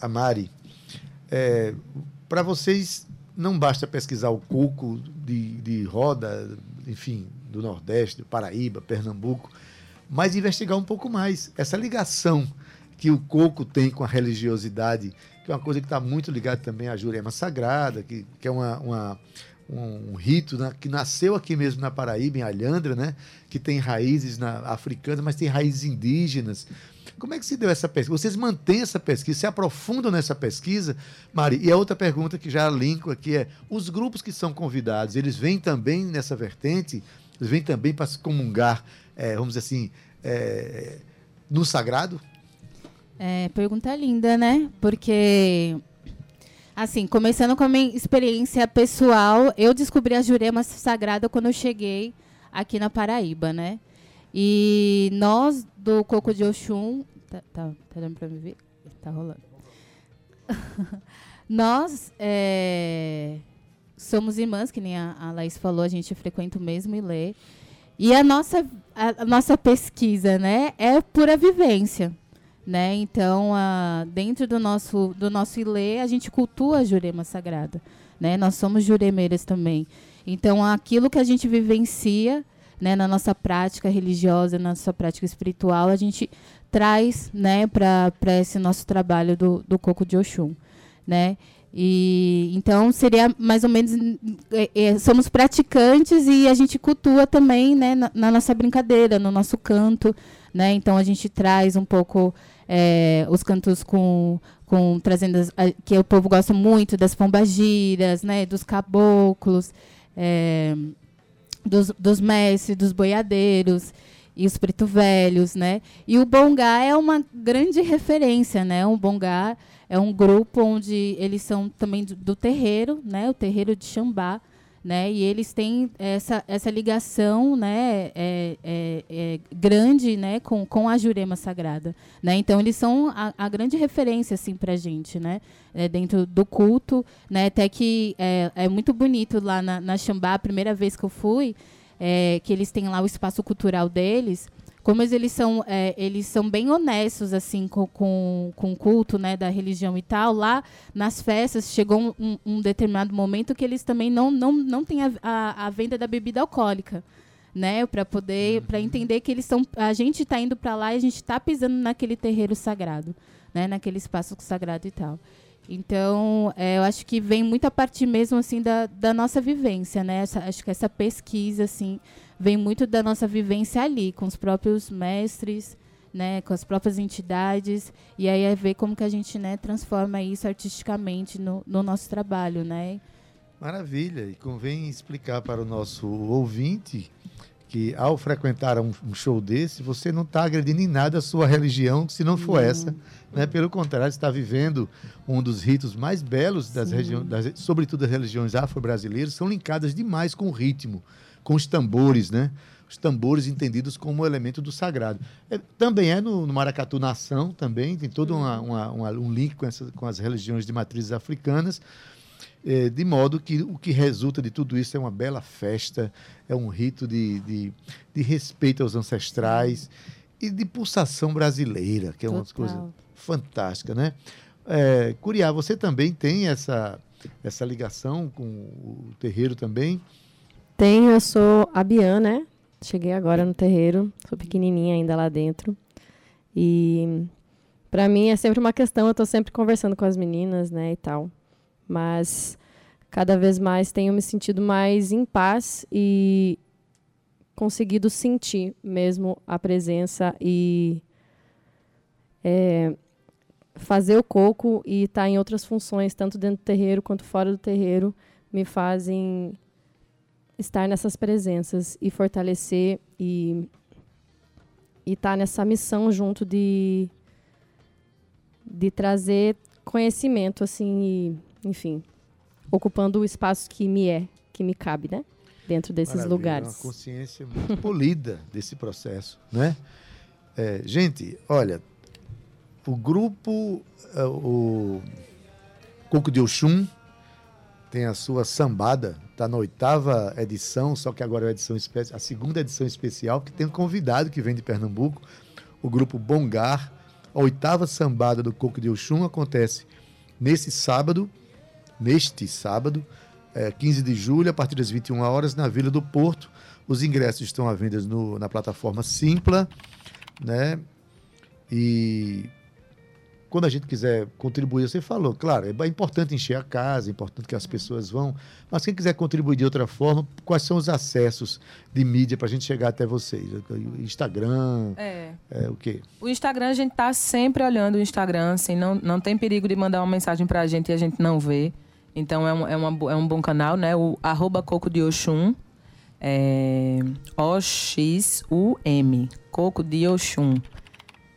Speaker 2: a Mari. Para vocês, não basta pesquisar o coco de, de roda, enfim, do Nordeste, do Paraíba, Pernambuco, mas investigar um pouco mais essa ligação que o coco tem com a religiosidade, que é uma coisa que está muito ligada também à Jurema Sagrada, que, que é uma, uma- um, um rito né, que nasceu aqui mesmo na Paraíba, em Alhandra, né, que tem raízes na, africanas, mas tem raízes indígenas. Como é que se deu essa pesquisa? Vocês mantêm essa pesquisa, se aprofundam nessa pesquisa, Mari? E a outra pergunta que já linko aqui é: os grupos que são convidados, eles vêm também nessa vertente? Eles vêm também para se comungar, eh, vamos dizer assim, eh, no sagrado?
Speaker 8: É, pergunta linda, né? Porque, assim, começando com a minha experiência pessoal, eu descobri a Jurema Sagrada quando eu cheguei aqui na Paraíba, né? E nós, do Coco de Oxum... Tá, tá, tá dando pra me ver? Tá rolando. nós é, somos irmãs, que nem a, a Laís falou, a gente frequenta o mesmo e lê. E a nossa, a, a nossa pesquisa, né, é pura vivência né? Então, ah, dentro do nosso do nosso ilê, a gente cultua a Jurema Sagrada, né? Nós somos juremeiras também. Então, aquilo que a gente vivencia, né, na nossa prática religiosa, na nossa prática espiritual, a gente traz, né, para esse nosso trabalho do, do coco de Oxum, né? E então seria mais ou menos é, é, somos praticantes e a gente cultua também, né, na, na nossa brincadeira, no nosso canto, né? Então a gente traz um pouco é, os cantos com, com trazendo as, que o povo gosta muito das pombagiras, né? Dos caboclos, é, dos, dos mestres, dos boiadeiros e os preto velhos, né? E o bongá é uma grande referência, né? O bongá é um grupo onde eles são também do, do terreiro, né? O terreiro de Xambá, né? E eles têm essa, essa ligação, né? É, é, é grande, né? Com, com a Jurema Sagrada, né? Então eles são a, a grande referência assim para gente, né? É, dentro do culto, né? Até que é, é muito bonito lá na, na Xambá, a primeira vez que eu fui, é, que eles têm lá o espaço cultural deles como eles são é, eles são bem honestos assim com, com, com o culto né da religião e tal lá nas festas chegou um, um determinado momento que eles também não não, não têm a, a, a venda da bebida alcoólica né para poder para entender que eles estão a gente está indo para lá e a gente está pisando naquele terreiro sagrado né naquele espaço sagrado e tal. Então é, eu acho que vem muita parte mesmo assim da, da nossa vivência né essa, acho que essa pesquisa assim vem muito da nossa vivência ali, com os próprios mestres, né, com as próprias entidades, e aí é ver como que a gente né, transforma isso artisticamente no, no nosso trabalho. Né?
Speaker 2: Maravilha, e convém explicar para o nosso ouvinte que ao frequentar um, um show desse, você não está agredindo em nada a sua religião, se não for essa. Né? Pelo contrário, está vivendo um dos ritos mais belos, das regiões, sobretudo das religiões afro-brasileiras, são linkadas demais com o ritmo com os tambores, né? Os tambores entendidos como elemento do sagrado. É, também é no, no, Maracatu Nação, também, tem todo uma, uma, uma, um link com, essa, com as religiões de matrizes africanas, é, de modo que o que resulta de tudo isso é uma bela festa, é um rito de, de, de respeito aos ancestrais e de pulsação brasileira, que é uma coisa fantástica, né? É, Curiá, você também tem essa, essa ligação com o terreiro também?
Speaker 7: Tenho, eu sou a Bian, né? Cheguei agora no terreiro, sou pequenininha ainda lá dentro. E para mim é sempre uma questão, eu tô sempre conversando com as meninas, né, e tal. Mas cada vez mais tenho me sentido mais em paz e conseguido sentir mesmo a presença e é, fazer o coco e estar tá em outras funções, tanto dentro do terreiro quanto fora do terreiro, me fazem estar nessas presenças e fortalecer e estar tá nessa missão junto de de trazer conhecimento assim e, enfim ocupando o espaço que me é que me cabe né? Dentro desses
Speaker 2: Maravilha,
Speaker 7: lugares.
Speaker 2: uma consciência muito polida desse processo né? É, gente olha o grupo é, o Coco de Oxum tem a sua sambada, está na oitava edição, só que agora é a edição a segunda edição especial, que tem um convidado que vem de Pernambuco, o grupo Bongar. A oitava sambada do Coco de Oxum acontece nesse sábado, neste sábado, é, 15 de julho, a partir das 21 horas, na Vila do Porto. Os ingressos estão à venda no, na plataforma Simpla, né? E quando a gente quiser contribuir, você falou, claro, é importante encher a casa, é importante que as pessoas vão, mas quem quiser contribuir de outra forma, quais são os acessos de mídia para a gente chegar até vocês? Instagram,
Speaker 6: é.
Speaker 2: é o quê?
Speaker 6: O Instagram, a gente está sempre olhando o Instagram, assim, não, não tem perigo de mandar uma mensagem para a gente e a gente não vê. Então, é um, é, uma, é um bom canal, né? O arroba Coco de Oxum, é, O-X-U-M, Coco de Oxum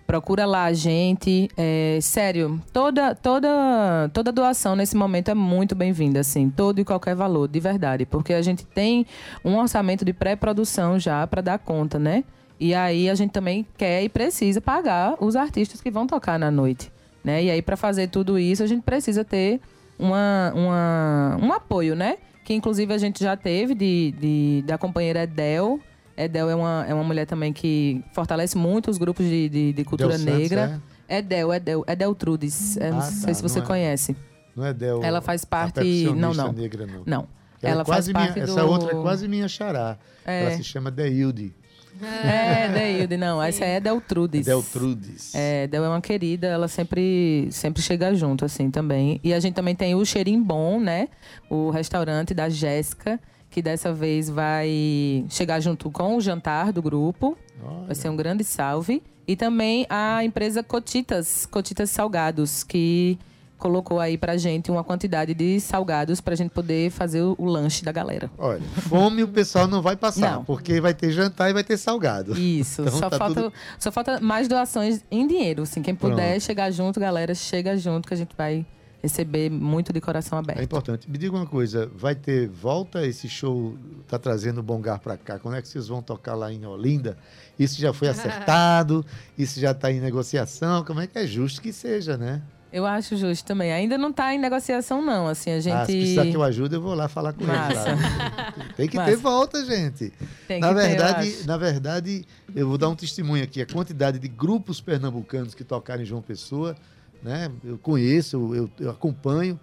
Speaker 6: procura lá a gente. É, sério, toda, toda, toda doação nesse momento é muito bem-vinda, assim, todo e qualquer valor, de verdade, porque a gente tem um orçamento de pré-produção já para dar conta, né? E aí a gente também quer e precisa pagar os artistas que vão tocar na noite, né? E aí para fazer tudo isso a gente precisa ter uma, uma, um apoio, né? Que inclusive a gente já teve de, de da companheira Edel, Edel é uma, é uma mulher também que fortalece muito os grupos de, de, de cultura Del negra. Santos, é? Edel, Edel, Edel Trudes. É, não ah, sei tá, se você não é, conhece.
Speaker 2: Não é Del.
Speaker 6: Ela faz parte. Não, não.
Speaker 2: Negra, não.
Speaker 6: Não.
Speaker 2: Ela, ela é faz parte minha, do... Essa outra é quase minha xará. É. Ela se chama Deilde.
Speaker 6: É, Deilde, não. Essa é Deltrudes.
Speaker 2: Deltrudes.
Speaker 6: É, Del é uma querida, ela sempre, sempre chega junto, assim, também. E a gente também tem o Cheirim Bom, né? O restaurante da Jéssica, que dessa vez vai chegar junto com o jantar do grupo. Olha. Vai ser um grande salve. E também a empresa Cotitas, Cotitas Salgados, que colocou aí pra gente uma quantidade de salgados pra gente poder fazer o, o lanche da galera.
Speaker 2: Olha, fome o pessoal não vai passar, não. porque vai ter jantar e vai ter salgado.
Speaker 6: Isso, então, só, tá falta, tudo... só falta mais doações em dinheiro, assim, quem puder Pronto. chegar junto, galera, chega junto que a gente vai receber muito de coração aberto.
Speaker 2: É importante. Me diga uma coisa, vai ter volta esse show tá trazendo o Bongar para cá? Quando é que vocês vão tocar lá em Olinda? Isso já foi acertado? isso já está em negociação? Como é que é justo que seja, né?
Speaker 6: Eu acho justo também. Ainda não está em negociação, não. Assim, a gente... Ah,
Speaker 2: se precisar que eu ajude, eu vou lá falar com Massa. ele. Tem que Massa. ter volta, gente.
Speaker 6: Tem
Speaker 2: na
Speaker 6: verdade,
Speaker 2: ter, na verdade, eu vou dar um testemunho aqui. A quantidade de grupos pernambucanos que tocaram em João Pessoa né? Eu conheço, eu, eu acompanho,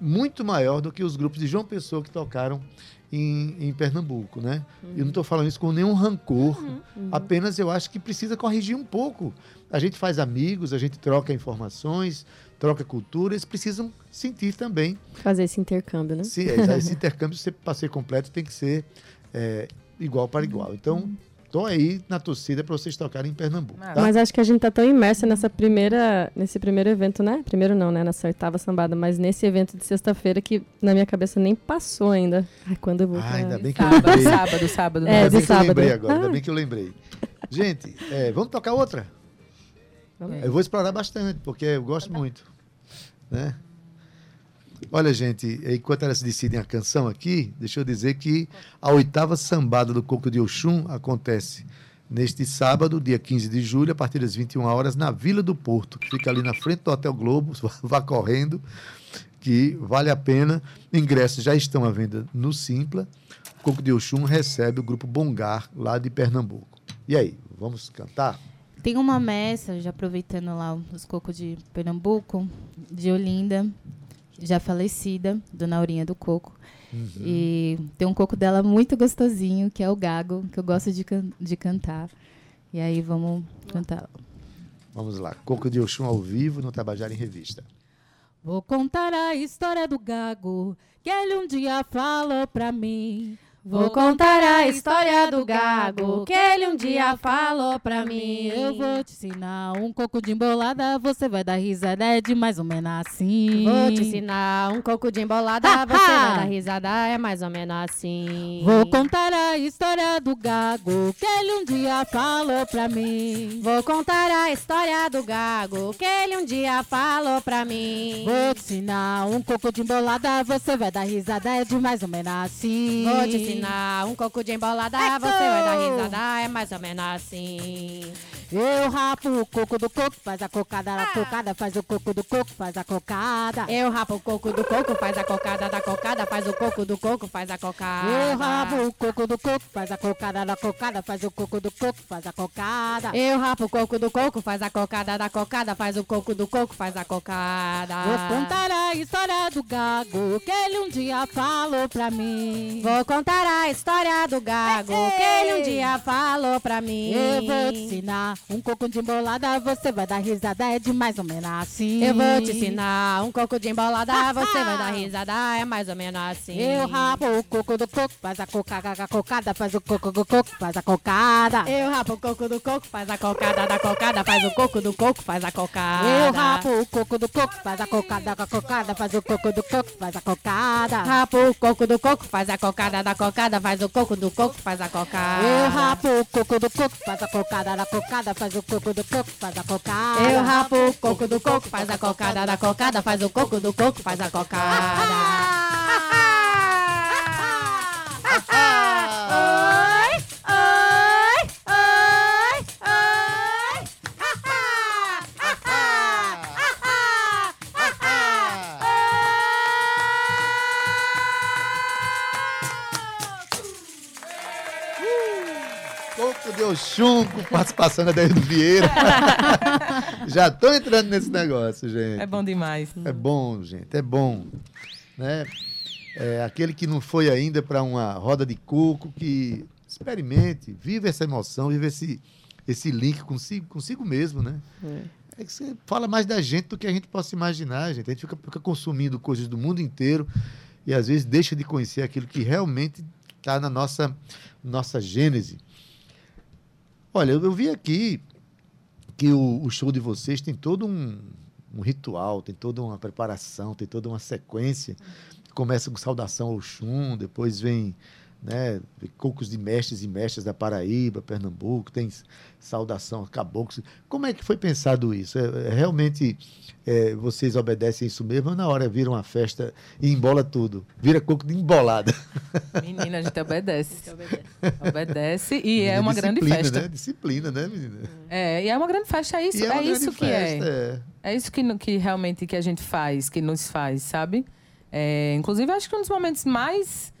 Speaker 2: muito maior do que os grupos de João Pessoa que tocaram em, em Pernambuco, né? Uhum. Eu não estou falando isso com nenhum rancor, uhum. Uhum. apenas eu acho que precisa corrigir um pouco. A gente faz amigos, a gente troca informações, troca cultura, eles precisam sentir também.
Speaker 7: Fazer esse intercâmbio, né?
Speaker 2: Sim, esse intercâmbio, para ser completo, tem que ser é, igual para igual. Então, Estou aí na torcida para vocês tocarem em Pernambuco. Tá?
Speaker 7: Mas acho que a gente tá tão imerso nessa primeira, nesse primeiro evento, né? Primeiro não, né? Nessa oitava sambada, mas nesse evento de sexta-feira que na minha cabeça nem passou ainda. Ai, quando eu vou.
Speaker 2: Ah, ainda bem que sábado, eu lembrei.
Speaker 6: Sábado, sábado.
Speaker 7: É, ainda
Speaker 2: bem
Speaker 7: de sábado.
Speaker 2: eu lembrei agora, ah. ainda bem que eu lembrei. Gente, é, vamos tocar outra? Vamos. Eu vou explorar bastante, porque eu gosto muito. Né? Olha, gente, enquanto elas decidem a canção aqui, deixa eu dizer que a oitava sambada do Coco de Oxum acontece neste sábado, dia 15 de julho, a partir das 21 horas, na Vila do Porto, que fica ali na frente do Hotel Globo. Vá correndo, que vale a pena. Ingressos já estão à venda no Simpla. Coco de Oxum recebe o grupo Bongar, lá de Pernambuco. E aí, vamos cantar?
Speaker 8: Tem uma messa, já aproveitando lá os cocos de Pernambuco, de Olinda, já falecida, Dona Aurinha do Coco. Uhum. E tem um coco dela muito gostosinho, que é o Gago, que eu gosto de, can de cantar. E aí vamos cantar.
Speaker 2: Vamos lá. Coco de Oxum ao vivo no Tabajara em Revista.
Speaker 8: Vou contar a história do gago que ele um dia falou pra mim.
Speaker 11: Vou contar a história do gago que ele um dia falou pra mim.
Speaker 8: Eu vou te ensinar um coco de embolada, você vai dar risada, é de mais ou menos assim.
Speaker 11: Vou te ensinar um coco de embolada,
Speaker 8: Ah,
Speaker 11: você vai dar risada, é mais ou menos assim.
Speaker 8: Vou contar a história do gago que ele um dia falou pra mim.
Speaker 11: Vou contar a história do gago que ele um dia falou pra mim.
Speaker 8: Vou te ensinar um coco de embolada, você vai dar risada, é de mais ou menos assim.
Speaker 11: Vou te ensinar um coco de embolada,
Speaker 8: Eco!
Speaker 11: você vai dar risada, é mais ou menos assim.
Speaker 8: Eu rapo o coco do coco, faz a cocada, a cocada faz o coco do coco, faz a cocada.
Speaker 11: Eu rapo o coco do coco, faz a cocada da cocada, faz o coco do coco, faz a cocada.
Speaker 8: Eu rabo o coco do coco, faz a cocada da cocada, faz o coco do coco, faz a cocada.
Speaker 11: Eu rapo o coco do coco, faz a cocada da cocada, faz o coco do coco, faz a cocada.
Speaker 8: Vou contar a história do gago que ele um dia falou pra mim.
Speaker 11: Vou contar a história do gago que ele um dia falou pra mim.
Speaker 8: Eu vou te ensinar um coco de embolada, você vai dar risada, é de mais ou menos assim.
Speaker 11: Eu vou te ensinar um coco de embolada, você vai dar risada, é mais ou menos assim.
Speaker 8: Eu rapo o coco do coco, faz a cocada, a cocada, faz o coco do coco, faz a cocada.
Speaker 11: Eu rapo o coco do coco, faz a cocada da cocada, faz o coco do coco, faz a cocada.
Speaker 8: Eu rapo o coco do coco, faz a cocada, a cocada, faz o coco do coco, faz a cocada.
Speaker 11: Rapo o coco do coco, faz a cocada da cocada, faz o coco do coco, faz a cocada.
Speaker 8: Eu rapo o coco do coco, faz a cocada da cocada, faz o coco do coco, faz a cocada.
Speaker 11: Eu rapo o coco do coco, faz a cocada da cocada, faz o coco do coco, faz a cocada.
Speaker 2: Coco de Oxum, com participação da Daíldo Vieira. Já tô entrando nesse negócio, gente.
Speaker 6: É bom demais.
Speaker 2: É bom, gente, é bom. Né? É, aquele que não foi ainda para uma roda de coco, que experimente, vive essa emoção, vive esse, esse link consigo, consigo mesmo, né? É. que você fala mais da gente do que a gente possa imaginar, gente. A gente fica, fica consumindo coisas do mundo inteiro e às vezes deixa de conhecer aquilo que realmente está na nossa, nossa gênese. Olha, eu, vi aqui que o, o show de vocês tem todo um, um ritual, tem toda uma preparação, tem toda uma sequência. Começa com saudação ao Xum, depois vem né, cocos de mestres e mestras da Paraíba, Pernambuco, tem saudação a caboclos. Como é que foi pensado isso? É, é realmente é, vocês obedecem isso mesmo ou na hora vira uma festa e embola tudo? Vira coco de embolada.
Speaker 6: Menina, a gente obedece. Obedece e é uma grande festa.
Speaker 2: Né? Disciplina, né, menina?
Speaker 6: É, e é uma grande festa, é isso,
Speaker 2: E
Speaker 6: é,
Speaker 2: uma
Speaker 6: isso
Speaker 2: grande
Speaker 6: que
Speaker 2: festa,
Speaker 6: é.
Speaker 2: é.
Speaker 6: É isso que, que realmente que a gente faz, que nos faz, sabe? É, inclusive, acho que um dos momentos mais.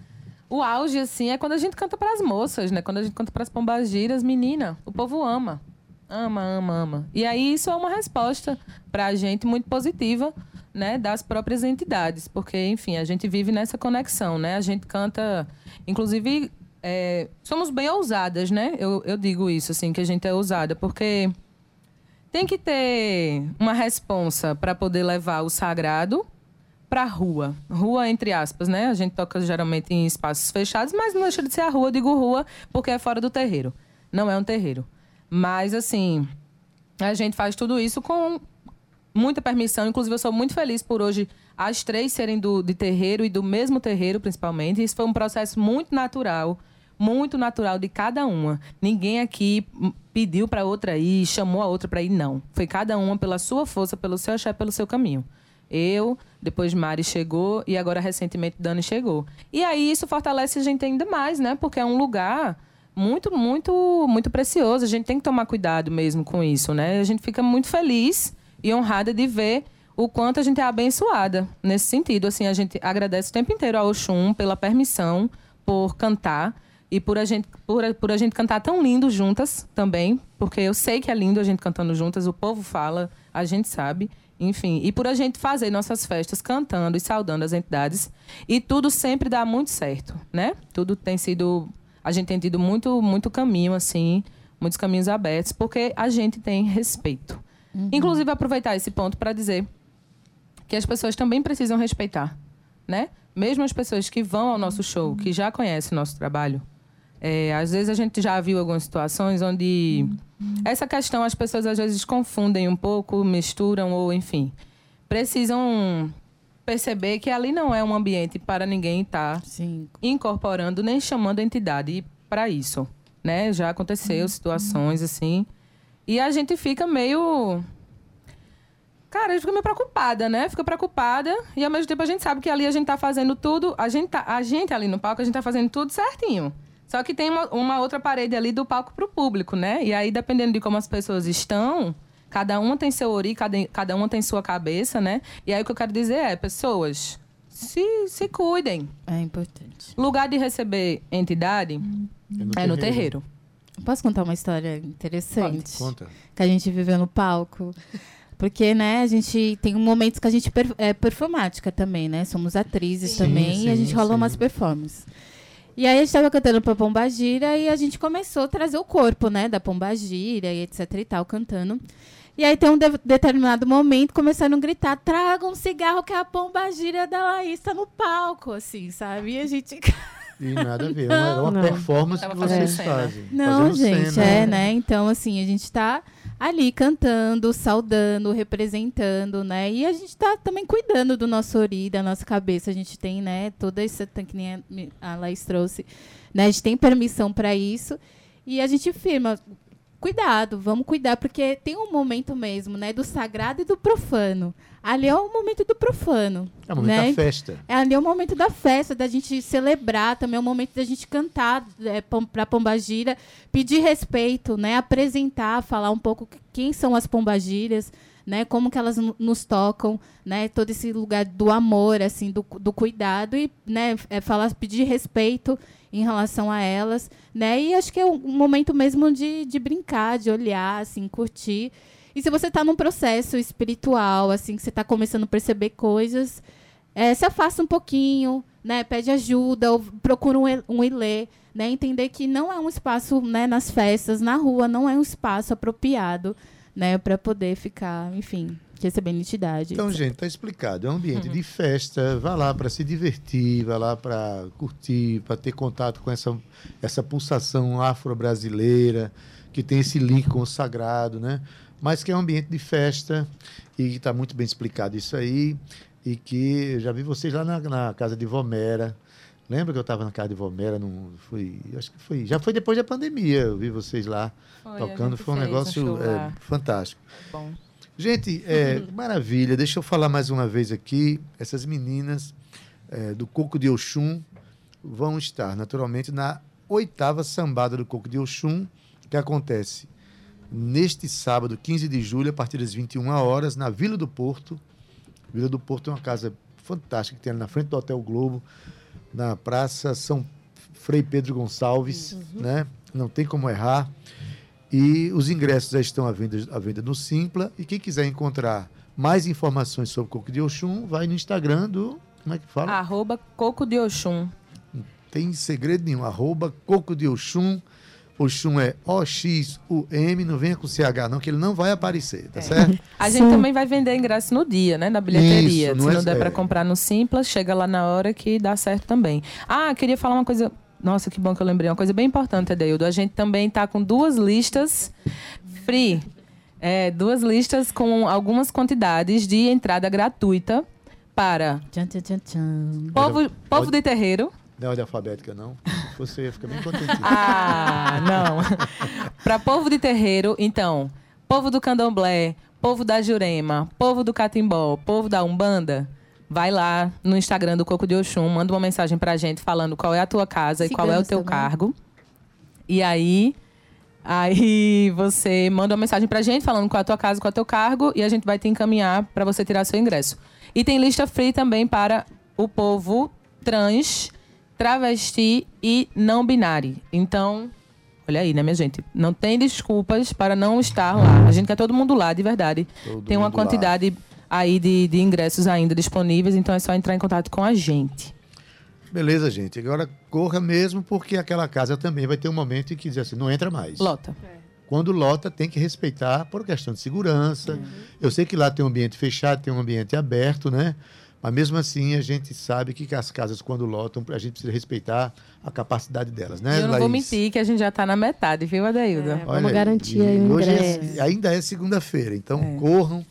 Speaker 6: O auge, assim, é quando a gente canta para as moças, né? Quando a gente canta para as pombagiras, menina, o povo ama. Ama, ama, ama. E aí isso é uma resposta para a gente muito positiva, né? Das próprias entidades. Porque, enfim, a gente vive nessa conexão, né? A gente canta. Inclusive, é, somos bem ousadas, né? Eu, eu digo isso, assim, que a gente é ousada, porque tem que ter uma responsa para poder levar o sagrado para a rua. Rua, entre aspas, né? A gente toca geralmente em espaços fechados, mas não deixa de ser a rua. Digo rua porque é fora do terreiro. Não é um terreiro. Mas, assim, a gente faz tudo isso com muita permissão. Inclusive, eu sou muito feliz por hoje as três serem do, de terreiro e do mesmo terreiro, principalmente. Isso foi um processo muito natural, muito natural de cada uma. Ninguém aqui pediu para outra ir, chamou a outra para ir, não. Foi cada uma pela sua força, pelo seu axé, pelo seu caminho. Eu, depois Mari chegou e agora recentemente Dani chegou. E aí isso fortalece a gente ainda mais, né? Porque é um lugar muito, muito, muito precioso. A gente tem que tomar cuidado mesmo com isso, né? A gente fica muito feliz e honrada de ver o quanto a gente é abençoada nesse sentido. Assim, a gente agradece o tempo inteiro ao Oxum pela permissão, por cantar e por a gente por, a- por a gente cantar tão lindo juntas também, porque eu sei que é lindo a gente cantando juntas, o povo fala, a gente sabe. Enfim, e por a gente fazer nossas festas cantando e saudando as entidades. E tudo sempre dá muito certo, né? Tudo tem sido. A gente tem tido muito, muito caminho, assim, muitos caminhos abertos, porque a gente tem respeito. Inclusive, aproveitar esse ponto para dizer que as pessoas também precisam respeitar, né? Mesmo as pessoas que vão ao nosso show, que já conhecem o nosso trabalho, é, às vezes a gente já viu algumas situações onde essa questão as pessoas às vezes confundem um pouco, misturam ou enfim, precisam perceber que ali não é um ambiente para ninguém estar
Speaker 8: Sim.
Speaker 6: incorporando nem chamando a entidade para isso, né? Já aconteceu situações assim e a gente fica meio Cara, a gente fica meio preocupada, né? Fica preocupada e ao mesmo tempo a gente sabe que ali a gente tá fazendo tudo, a gente, tá, a gente ali no palco, a gente tá fazendo tudo certinho. Só que tem uma, uma outra parede ali do palco pro público, né? E aí, dependendo de como as pessoas estão, cada uma tem seu ori, cada, cada uma tem sua cabeça, né? E aí o que eu quero dizer é, pessoas, se, se cuidem.
Speaker 8: É importante.
Speaker 6: Lugar de receber entidade é no terreiro.
Speaker 8: Posso contar uma história interessante?
Speaker 2: Conta.
Speaker 8: Que a gente viveu no palco. Porque, né, a gente tem momentos que a gente per- é performática também, né? Somos atrizes
Speaker 2: Sim,
Speaker 8: também e a
Speaker 2: sim,
Speaker 8: gente rola
Speaker 2: sim.
Speaker 8: umas performances. E aí a gente tava cantando pra Pombagira e a gente começou a trazer o corpo, né, da Pombagira e etc e tal, cantando. E aí tem um de- determinado momento começaram a gritar: traga um cigarro que a Pombagira da Laís tá no palco, assim, sabe? E a gente.
Speaker 2: E nada a ver. É uma, é uma
Speaker 7: Não.
Speaker 2: performance que vocês fazem.
Speaker 8: Não, gente,
Speaker 2: cena.
Speaker 8: é, né? Então, assim, a gente tá ali cantando, saudando, representando, né? E a gente tá também cuidando do nosso ori, da nossa cabeça. A gente tem, né, toda essa que nem a- a Laís trouxe, né? A gente tem permissão para isso. E a gente firma, cuidado, vamos cuidar, porque tem um momento mesmo, né, do sagrado e do profano. Ali é o momento do profano.
Speaker 2: É o momento
Speaker 8: né?
Speaker 2: da festa.
Speaker 8: É ali é o momento da festa, da gente celebrar, também é o momento da gente cantar é, pra Pombagira, pedir respeito, né? Apresentar, falar um pouco quem são as Pombagiras, né? Como que elas no- nos tocam, né? Todo esse lugar do amor, assim, do, do cuidado e, né? É falar, pedir respeito em relação a elas, né? E acho que é um momento mesmo de, de brincar, de olhar, assim, curtir. E se você está num processo espiritual, assim, que você está começando a perceber coisas, é, se afasta um pouquinho, né? Pede ajuda, ou procura um, um ilê, né? Entender que não é um espaço, né, nas festas, na rua, não é um espaço apropriado, né, para poder ficar, enfim, recebendo entidade.
Speaker 2: Então, gente, tá explicado. É um ambiente de festa. Vá lá para se divertir, vá lá para curtir, para ter contato com essa, essa pulsação afro-brasileira, que tem esse link com o sagrado, né? Mas que é um ambiente de festa e está muito bem explicado isso aí. E que eu já vi vocês lá na, na casa de Vomera. Lembra que eu estava na casa de Vomera? Não, foi, acho que foi. Já foi depois da pandemia. Eu vi vocês lá
Speaker 6: Foi,
Speaker 2: tocando. Foi um negócio é, fantástico.
Speaker 6: Bom.
Speaker 2: Gente, é, maravilha. Deixa eu falar mais uma vez aqui. Essas meninas é, do Coco de Oxum vão estar, naturalmente, na oitava sambada do Coco de Oxum, que acontece neste sábado, 15 de julho, a partir das 21 horas, na Vila do Porto. Vila do Porto é uma casa fantástica que tem ali na frente do Hotel Globo, na Praça São Frei Pedro Gonçalves, né? Não tem como errar. E os ingressos já estão à venda, à venda no Simpla. E quem quiser encontrar mais informações sobre o Coco de Oxum, vai no Instagram do. Como é que fala?
Speaker 6: Arroba Coco de Oxum.
Speaker 2: Tem segredo nenhum. Arroba Coco de Oxum. Oxum é O-X-U-M. Não venha com CH, não, que ele não vai aparecer, tá certo?
Speaker 6: A gente também vai vender ingresso no dia, né? Na bilheteria.
Speaker 2: Isso, não
Speaker 6: Se
Speaker 2: é-
Speaker 6: não der
Speaker 2: é.
Speaker 6: para comprar no Simpla, chega lá na hora que dá certo também. Ah, queria falar uma coisa. Nossa, que bom que eu lembrei. Uma coisa bem importante, Adeildo. A gente também tá com duas listas free. É, duas listas com algumas quantidades de entrada gratuita para
Speaker 8: Tchan, tchan, tchan,
Speaker 6: povo, povo de terreiro.
Speaker 2: Não é ordem alfabética, não. Ia ficar bem contentinho.
Speaker 6: Ah, não. Para povo de terreiro, então, povo do candomblé, povo da Jurema, povo do catimbó, povo da Umbanda, vai lá no Instagram do Coco de Oxum, manda uma mensagem pra gente falando qual é a tua casa e qual é o
Speaker 8: Ciganos
Speaker 6: teu
Speaker 8: também.
Speaker 6: cargo. E aí, aí você manda uma mensagem pra gente falando qual é a tua casa, qual é o teu cargo e a gente vai te encaminhar para você tirar seu ingresso. E tem lista free também para o povo trans, travesti e não binário. Então, olha aí, né, minha gente? Não tem desculpas para não estar lá. A gente quer todo mundo lá, de verdade.
Speaker 2: Todo
Speaker 6: tem uma
Speaker 2: mundo lá.
Speaker 6: quantidade aí de, de ingressos ainda disponíveis, então é só entrar em contato com a gente.
Speaker 2: Beleza, gente. Agora corra mesmo, porque aquela casa também vai ter um momento em que diz assim, não entra mais.
Speaker 6: Lota.
Speaker 2: quando lota, tem que respeitar por questão de segurança. Eu sei que lá tem um ambiente fechado, tem um ambiente aberto, né? Mas mesmo assim, a gente sabe que as casas, quando lotam, a gente precisa respeitar a capacidade delas, né?
Speaker 6: Eu não vou
Speaker 2: Laís?
Speaker 6: mentir que a gente já tá na metade, viu, Adailda?
Speaker 7: É. Vamos garantir aí o
Speaker 2: hoje é- ainda é segunda-feira, então
Speaker 6: É.
Speaker 2: corram,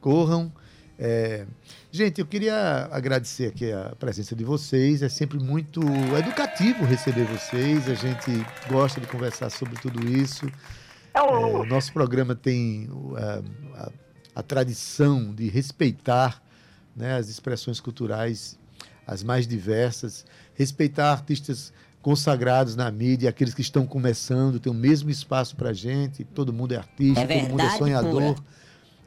Speaker 2: corram. É, Gente, eu queria agradecer aqui a presença de vocês. É sempre muito educativo receber vocês. A gente gosta de conversar sobre tudo isso. É, o nosso programa tem uh, a, a tradição de respeitar né, as expressões culturais as mais diversas, respeitar artistas consagrados na mídia, aqueles que estão começando, tem o mesmo espaço para gente, todo mundo é artista,
Speaker 12: É
Speaker 2: todo mundo é sonhador.
Speaker 12: pura.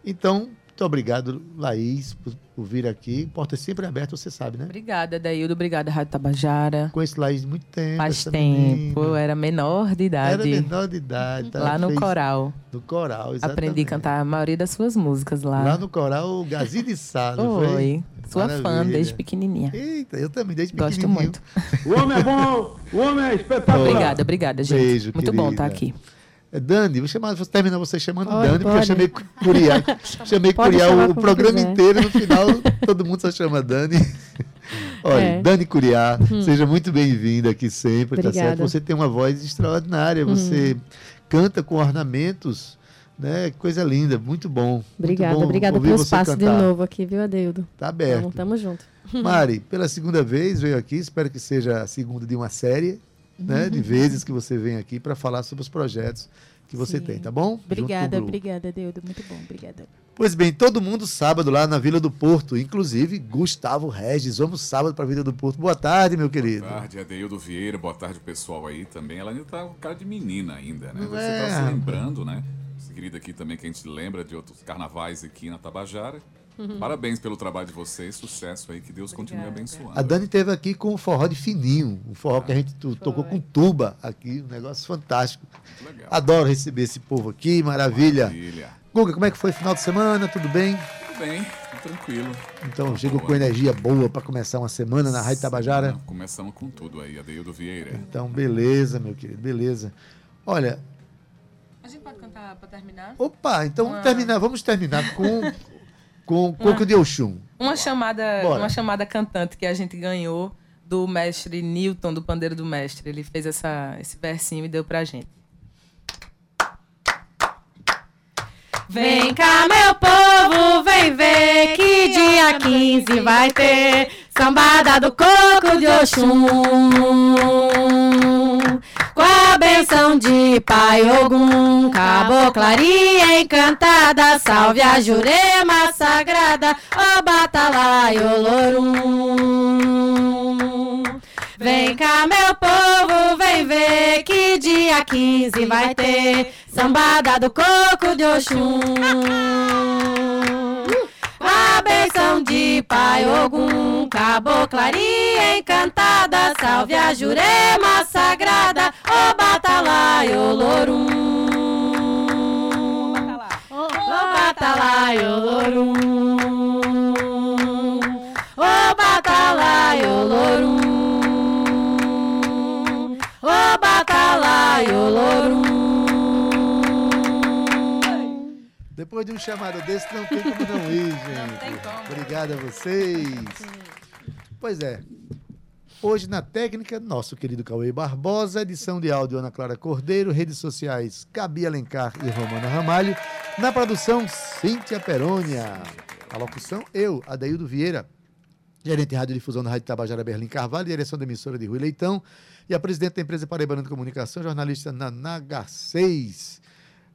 Speaker 2: Então, muito obrigado, Laís, por, por vir aqui. Porta sempre aberta, você sabe, né?
Speaker 6: Obrigada, Adaildo. Obrigada, Rádio Tabajara.
Speaker 2: Conheço Laís há muito tempo.
Speaker 6: Faz
Speaker 2: essa
Speaker 6: tempo. Eu
Speaker 2: menina.
Speaker 6: era menor de idade.
Speaker 2: Era menor de idade. tá?
Speaker 6: Lá no
Speaker 2: Fez-
Speaker 6: coral.
Speaker 2: No coral, exatamente.
Speaker 6: Aprendi a cantar a maioria das suas músicas lá.
Speaker 2: Lá no coral, o Gazi de Sá, não foi?
Speaker 6: Foi. Sua fã
Speaker 2: Maravilha.
Speaker 6: desde pequenininha.
Speaker 2: Eita, eu também, desde
Speaker 6: Gosto
Speaker 2: pequenininho.
Speaker 6: muito.
Speaker 13: O homem é bom, o homem é espetacular.
Speaker 6: Obrigada, obrigada, gente.
Speaker 2: Beijo,
Speaker 6: muito bom
Speaker 2: querida.
Speaker 6: estar aqui.
Speaker 2: É Dani, vou chamar, vou terminar você chamando
Speaker 7: Oi,
Speaker 2: Dani, porque eu
Speaker 7: pode.
Speaker 2: chamei Curiá. chamei
Speaker 7: Pode chamar
Speaker 2: o, programa
Speaker 7: quiser.
Speaker 2: inteiro, no final todo mundo só chama Dani. Olha,
Speaker 7: É.
Speaker 2: Dani Curiá, seja muito bem-vinda aqui sempre, tá
Speaker 7: Obrigada.
Speaker 2: certo? Você tem uma voz extraordinária, você canta com ornamentos, né? Coisa linda, muito bom. muito
Speaker 7: Obrigada,
Speaker 2: bom
Speaker 7: obrigada pelo espaço de
Speaker 2: cantar.
Speaker 7: novo aqui, viu, Adeildo?
Speaker 2: Tá aberto.
Speaker 7: Tamo, tamo junto.
Speaker 2: Mari, pela segunda vez veio aqui, espero que seja a segunda de uma série, né, de vezes que você vem aqui para falar sobre os projetos que você
Speaker 8: Sim.
Speaker 2: tem, tá bom?
Speaker 8: Obrigada, obrigada, Deudo. Muito bom, obrigada.
Speaker 2: Pois bem, todo mundo sábado lá na Vila do Porto, inclusive Gustavo Regis. Vamos sábado para a Vila do Porto. Boa tarde, meu querido.
Speaker 1: Boa tarde, Adeildo Vieira. Boa tarde, pessoal aí também. Ela ainda tá com cara de menina ainda, né?
Speaker 2: Não
Speaker 1: Você
Speaker 2: é,
Speaker 1: tá se
Speaker 2: rapaz.
Speaker 1: lembrando, né? Esse querido aqui também que a gente lembra de outros carnavais aqui na Tabajara. Parabéns pelo trabalho de vocês, sucesso aí, que Deus continue abençoando.
Speaker 2: A Dani esteve aqui com o forró de fininho, um forró que a gente to- tocou com tuba aqui, um negócio fantástico.
Speaker 1: Muito legal.
Speaker 2: Adoro receber esse povo aqui, maravilha.
Speaker 1: Maravilha.
Speaker 2: Guga, como é que foi o final de semana? Tudo bem?
Speaker 1: Tudo bem, tudo tranquilo.
Speaker 2: Então, chegou
Speaker 1: Boa.
Speaker 2: com energia boa para começar uma semana na Rádio Tabajara.
Speaker 1: Começamos com tudo aí, Adeildo Vieira.
Speaker 2: Então, beleza, meu querido, beleza. Olha,
Speaker 6: A gente pode cantar pra terminar?
Speaker 2: opa, então vamos
Speaker 6: Uma-
Speaker 2: terminar, vamos terminar com com Coco de Oxum.
Speaker 6: Uma chamada,
Speaker 2: Bora.
Speaker 6: uma chamada cantante que a gente ganhou do mestre Newton, do pandeiro do mestre. Ele fez essa, esse versinho e deu pra gente.
Speaker 7: Vem cá, meu povo, vem ver que dia 15 vai ter sambada do coco de Oxum. Com a benção de Pai Ogum, caboclaria encantada, salve a Jurema sagrada, ó Batalai Olorum. Vem cá, meu povo, vem ver que dia 15 vai ter sambada do coco de Oxum. A benção de Pai Ogum, caboclaria encantada, salve a Jurema sagrada, ó Batalai Olorum. Ô Batalai Olorum. Ô Batalai Olorum. Ô Batalai Olorum.
Speaker 2: Depois de um chamado desse, não tem como não ir, gente.
Speaker 6: tem como.
Speaker 2: Obrigado a vocês. Pois é. Hoje na técnica, nosso querido Cauê Barbosa, edição de áudio Ana Clara Cordeiro, redes sociais Gabi Alencar e Romana Ramalho, na produção Cíntia Perônia, a locução eu, Adaildo Vieira, gerente de radiodifusão da Rádio Tabajara Berlim Carvalho, direção da emissora de Rui Leitão e a presidente da empresa Paraibana de Comunicação, jornalista Nanaga 6.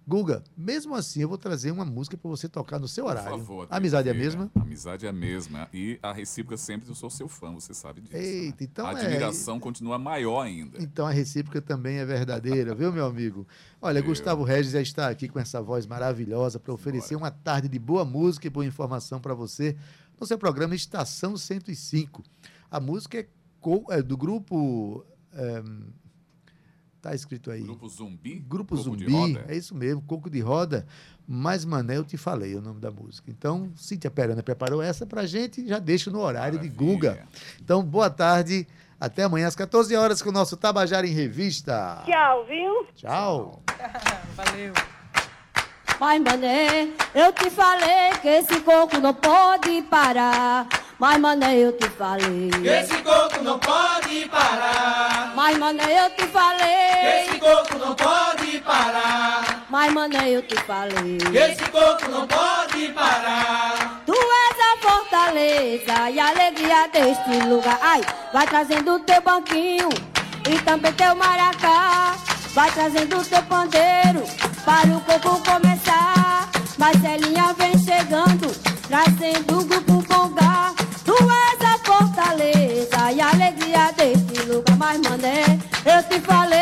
Speaker 2: Guga, mesmo assim eu vou trazer uma música para você tocar no seu
Speaker 1: Por
Speaker 2: horário.
Speaker 1: favor, Adeildo
Speaker 2: a amizade é a mesma?
Speaker 1: Amizade é a mesma. E a recíproca sempre, eu sou seu fã, você sabe disso. né?
Speaker 2: Eita, então
Speaker 1: a
Speaker 2: é-
Speaker 1: admiração continua maior ainda.
Speaker 2: Então a recíproca também é verdadeira, viu, meu amigo? Olha,
Speaker 1: Eu.
Speaker 2: Gustavo Regis já está aqui com essa voz maravilhosa para oferecer uma tarde de boa música e boa informação para você no seu programa Estação 105. A música é, co- é do grupo. ehm, tá escrito aí.
Speaker 1: Grupo Zumbi.
Speaker 2: Grupo
Speaker 1: Coco de
Speaker 2: Zumbi,
Speaker 1: Roda.
Speaker 2: é isso mesmo, Coco de Roda. Mas, Mané, eu te falei o nome da música. Então, Cíntia Perana preparou essa pra gente, já deixo no horário de
Speaker 1: Maravilha.
Speaker 2: Guga. Então, boa tarde Até amanhã às 14 horas com o nosso Tabajara em Revista.
Speaker 3: Tchau, viu?
Speaker 2: Tchau.
Speaker 6: Valeu.
Speaker 12: Mas, mané, eu te falei que esse coco não pode parar. Mas, mané, eu te falei.
Speaker 5: Esse coco não pode parar.
Speaker 12: Mas, mané, eu te falei.
Speaker 5: Esse coco não pode parar.
Speaker 12: Mas, mané, eu te falei.
Speaker 5: Esse coco não pode parar.
Speaker 12: Tu és a fortaleza e a alegria deste lugar. Ai, vai trazendo o teu banquinho e também teu maracá. Vai trazendo o teu pandeiro para o coco começar. Marcelinho if